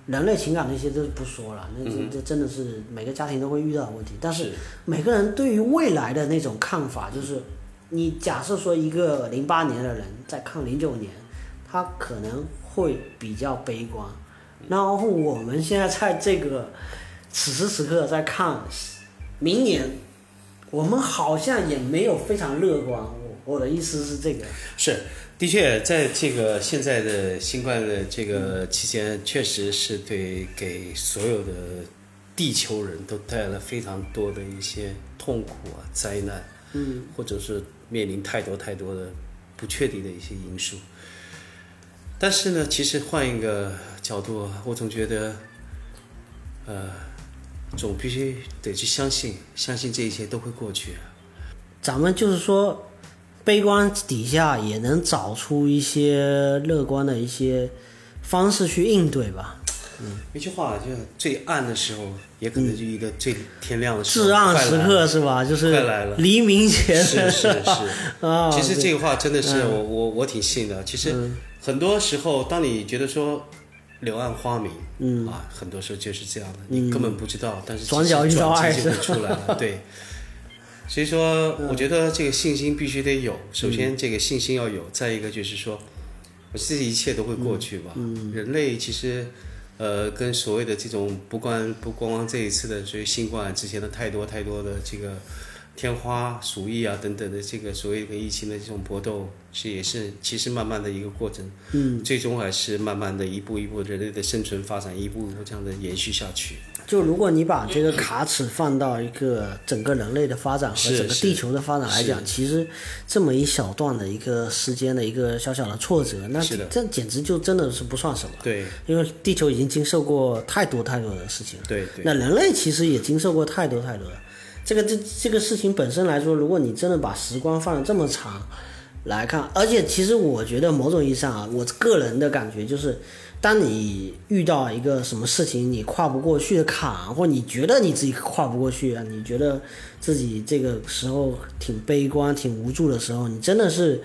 人类情感那些都不说了，那这这真的是每个家庭都会遇到的问题。但是每个人对于未来的那种看法，就是你假设说一个零八年的人在看零九年，他可能会比较悲观。然后我们现在在这个此时此刻在看明年，我们好像也没有非常乐观。我我的意思是这个。是。的确，在这个现在的新冠的这个期间，确实是对给所有的地球人都带来了非常多的一些痛苦啊、灾难，嗯，或者是面临太多太多的不确定的一些因素。但是呢，其实换一个角度，我总觉得，呃，总必须得去相信，相信这一切都会过去。咱们就是说。悲观底下也能找出一些乐观的一些方式去应对吧。嗯，一句话，就最暗的时候，也可能就一个最天亮的时候。至暗时刻是吧？就是快来了，黎明前是是是 啊。其实这个话真的是我我我挺信的。其实很多时候，当你觉得说柳暗花明，嗯啊，很多时候就是这样的，你根本不知道，但是转角遇到爱就会出来了，对。所以说，我觉得这个信心必须得有。首先，这个信心要有；再一个就是说，这一切都会过去吧。人类其实，呃，跟所谓的这种不光不光光这一次的所谓新冠之前的太多太多的这个天花、鼠疫啊等等的这个所谓的疫情的这种搏斗，是也是其实慢慢的一个过程。嗯，最终还是慢慢的一步一步人类的生存发展，一步一步这样的延续下去。就如果你把这个卡尺放到一个整个人类的发展和整个地球的发展来讲，其实这么一小段的一个时间的一个小小的挫折，那这简直就真的是不算什么。对，因为地球已经经受过太多太多的事情了。对对。那人类其实也经受过太多太多的，这个这这个事情本身来说，如果你真的把时光放的这么长来看，而且其实我觉得某种意义上啊，我个人的感觉就是。当你遇到一个什么事情，你跨不过去的坎，或你觉得你自己跨不过去啊，你觉得自己这个时候挺悲观、挺无助的时候，你真的是，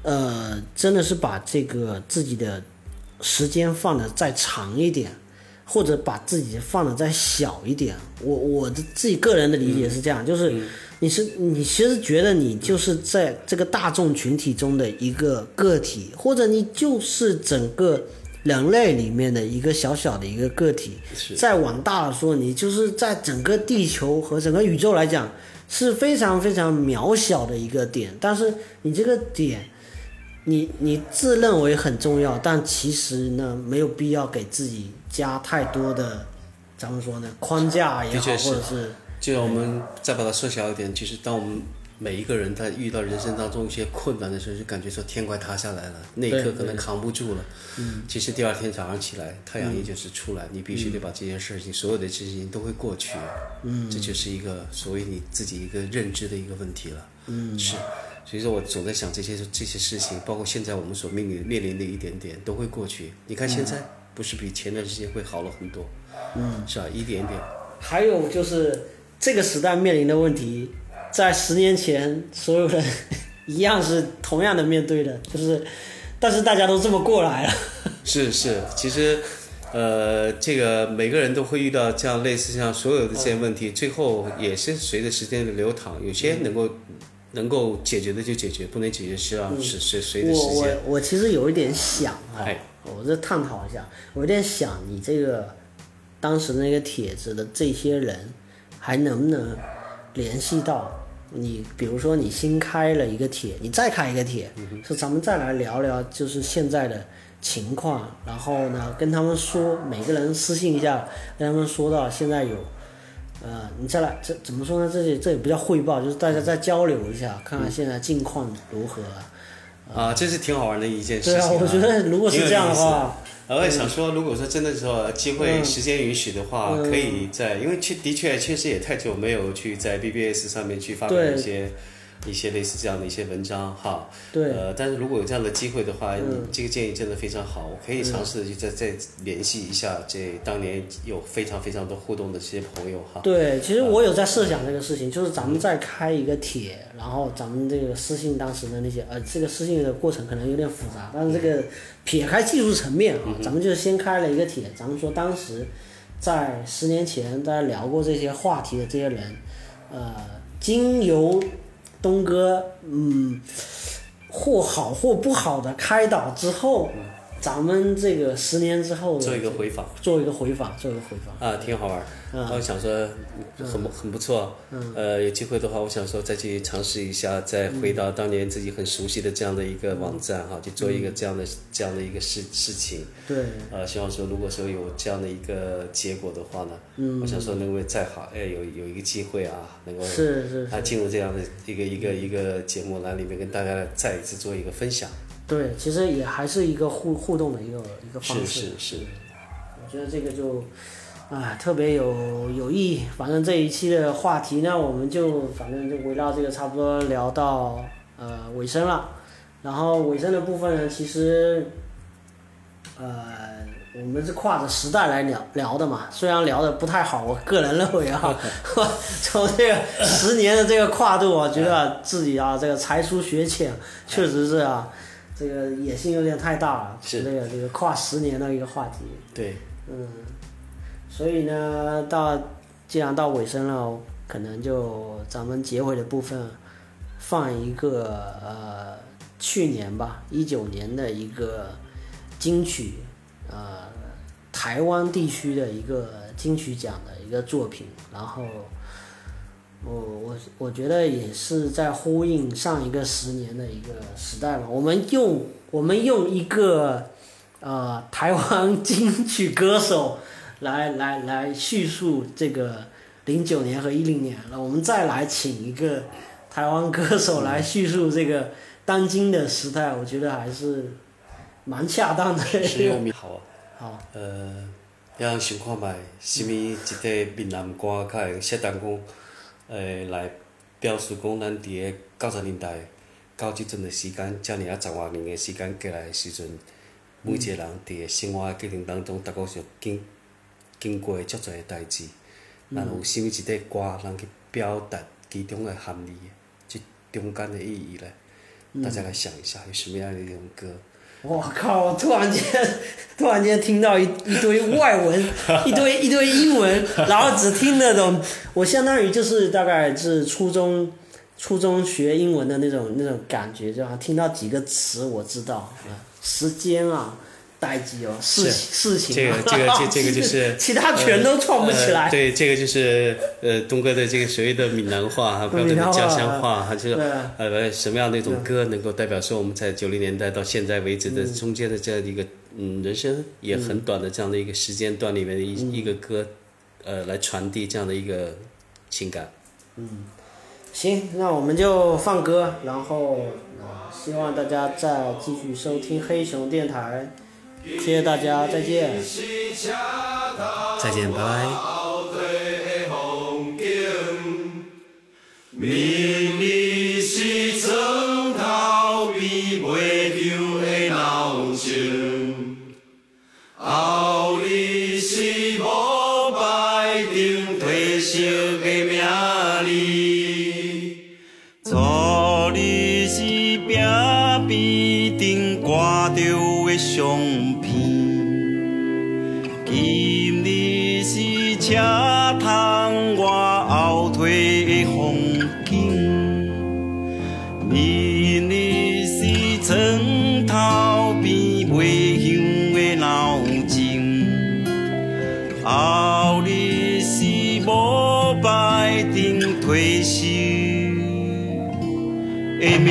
呃，真的是把这个自己的时间放的再长一点，或者把自己放的再小一点。我我的自己个人的理解是这样，就是你是你其实觉得你就是在这个大众群体中的一个个体，或者你就是整个。人类里面的一个小小的一个个体，再往大了说，你就是在整个地球和整个宇宙来讲是非常非常渺小的一个点。但是你这个点，你你自认为很重要，但其实呢，没有必要给自己加太多的，咱们说呢，框架也好，或者是，就我们再把它缩小一点，其实当我们。每一个人他遇到人生当中一些困难的时候，就感觉说天快塌下来了，那一刻可能扛不住了。嗯，其实第二天早上起来，太阳依旧是出来，你必须得把这件事情，所有的事情都会过去。嗯，这就是一个所谓你自己一个认知的一个问题了。嗯，是，所以说我总在想这些这些事情，包括现在我们所面临面临的一点点都会过去。你看现在不是比前段时间会好了很多？嗯，是吧？一点点。还有就是这个时代面临的问题。在十年前，所有人 一样是同样的面对的，就是，但是大家都这么过来了。是是，其实，呃，这个每个人都会遇到这样类似像所有的这些问题，最后也是随着时间的流淌，有些能够能够解决的就解决，不能解决是要是随随着时间。我我我其实有一点想啊，我这探讨一下，我有点想你这个当时那个帖子的这些人还能不能联系到？你比如说，你新开了一个帖，你再开一个帖，说咱们再来聊聊，就是现在的情况，然后呢，跟他们说，每个人私信一下，跟他们说到现在有，呃，你再来这怎么说呢？这里这也不叫汇报，就是大家再交流一下，看看现在近况如何。啊，这是挺好玩的一件事情。对啊，我觉得如果是这样的话。我也想说，如果说真的说机会、时间允许的话，可以在，因为确的确确实也太久没有去在 BBS 上面去发表一些一些类似这样的一些文章哈。对。呃，但是如果有这样的机会的话，你这个建议真的非常好，我可以尝试去再再联系一下这当年有非常非常多互动的这些朋友哈。对，其实我有在设想这个事情，就是咱们再开一个帖，然后咱们这个私信当时的那些，呃，这个私信的过程可能有点复杂，但是这个撇开技术层面啊，咱们就是先开了一个帖，咱们说当时在十年前大家聊过这些话题的这些人，呃，经由东哥，嗯，或好或不好的开导之后。咱们这个十年之后做一个回访，做一个回访，做一个回访啊，挺好玩。我想说很很不错。呃，有机会的话，我想说再去尝试一下，再回到当年自己很熟悉的这样的一个网站哈，去做一个这样的这样的一个事事情。对。呃，希望说如果说有这样的一个结果的话呢，我想说能够再好，哎，有有一个机会啊，能够是是啊进入这样的一个一个一个节目栏里面跟大家再一次做一个分享。对，其实也还是一个互互动的一个一个方式。是是是。我觉得这个就，啊，特别有有意义。反正这一期的话题呢，我们就反正就围绕这个差不多聊到呃尾声了。然后尾声的部分呢，其实，呃，我们是跨着时代来聊聊的嘛。虽然聊的不太好，我个人认为啊，从这个十年的这个跨度，我觉得自己啊，这个才疏学浅，确实是啊。这个野心有点太大了，是这个这个跨十年的一个话题。对，嗯，所以呢，到既然到尾声了，可能就咱们结尾的部分放一个呃，去年吧，一九年的一个金曲，呃，台湾地区的一个金曲奖的一个作品，然后。我我我觉得也是在呼应上一个十年的一个时代嘛。我们用我们用一个呃台湾金曲歌手来来来叙述这个零九年和一零年，那我们再来请一个台湾歌手来叙述这个当今的时代，我觉得还是蛮恰当的。好。好。呃，让想看卖，什么一个闽南歌较会适当讲？诶，来表示讲，咱伫个九十年代到即阵诶时间，遮尔啊十外年诶时间过来诶时阵，每一个人伫个生活过程当中，逐个是经经过足侪个代志，然后有啥物一块歌，人去表达其中诶含义，即中间诶意义咧，大家来想一下，有什么样诶一种歌？我靠！我突然间，突然间听到一一堆外文，一堆一堆英文，然后只听得懂，我相当于就是大概是初中初中学英文的那种那种感觉，就好像听到几个词我知道啊，时间啊。代际哦，事情事情，这个这个这这个就是 其他全都串不起来。对，这个就是呃东哥的这个所谓的闽南话哈，标准的家乡话哈，就是呃什么样的一种歌能够代表说我们在九零年代到现在为止的中间的这样一个嗯人生也很短的这样的一个时间段里面的一一个歌，呃来传递这样的一个情感。嗯，行，那我们就放歌，然后希望大家再继续收听黑熊电台。谢谢大家，再见。再见，拜拜。今日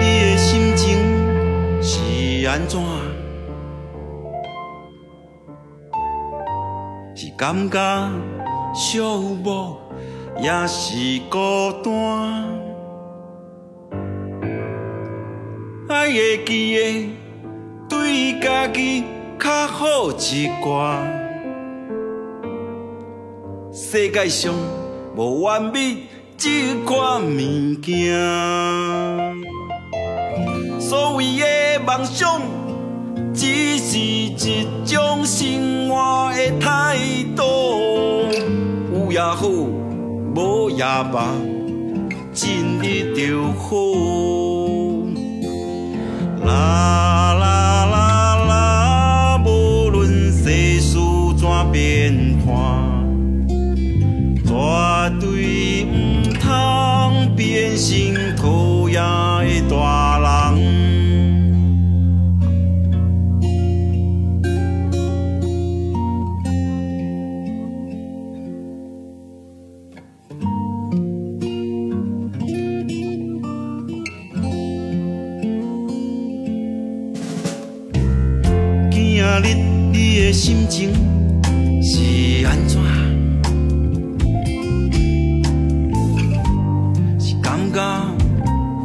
你的心情是安怎？是感觉寂寞。也是孤单。爱会记得对家己较好一寡。世界上无完美这款物件，所谓的梦想，只是一种生活的态度。有也好，无也罢，尽力就好。啦啦啦啦，无论世事怎变化。绝对唔通变成讨厌的大人。心情是安怎？是感觉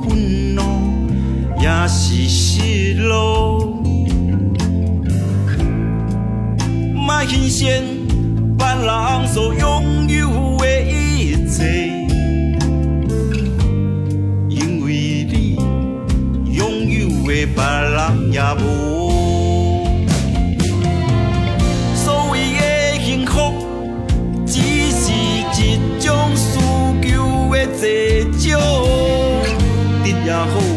愤怒，也是失落？莫欣羡别人所拥有的一切，因为你拥有的别人也无。一种需求的济少，得也好。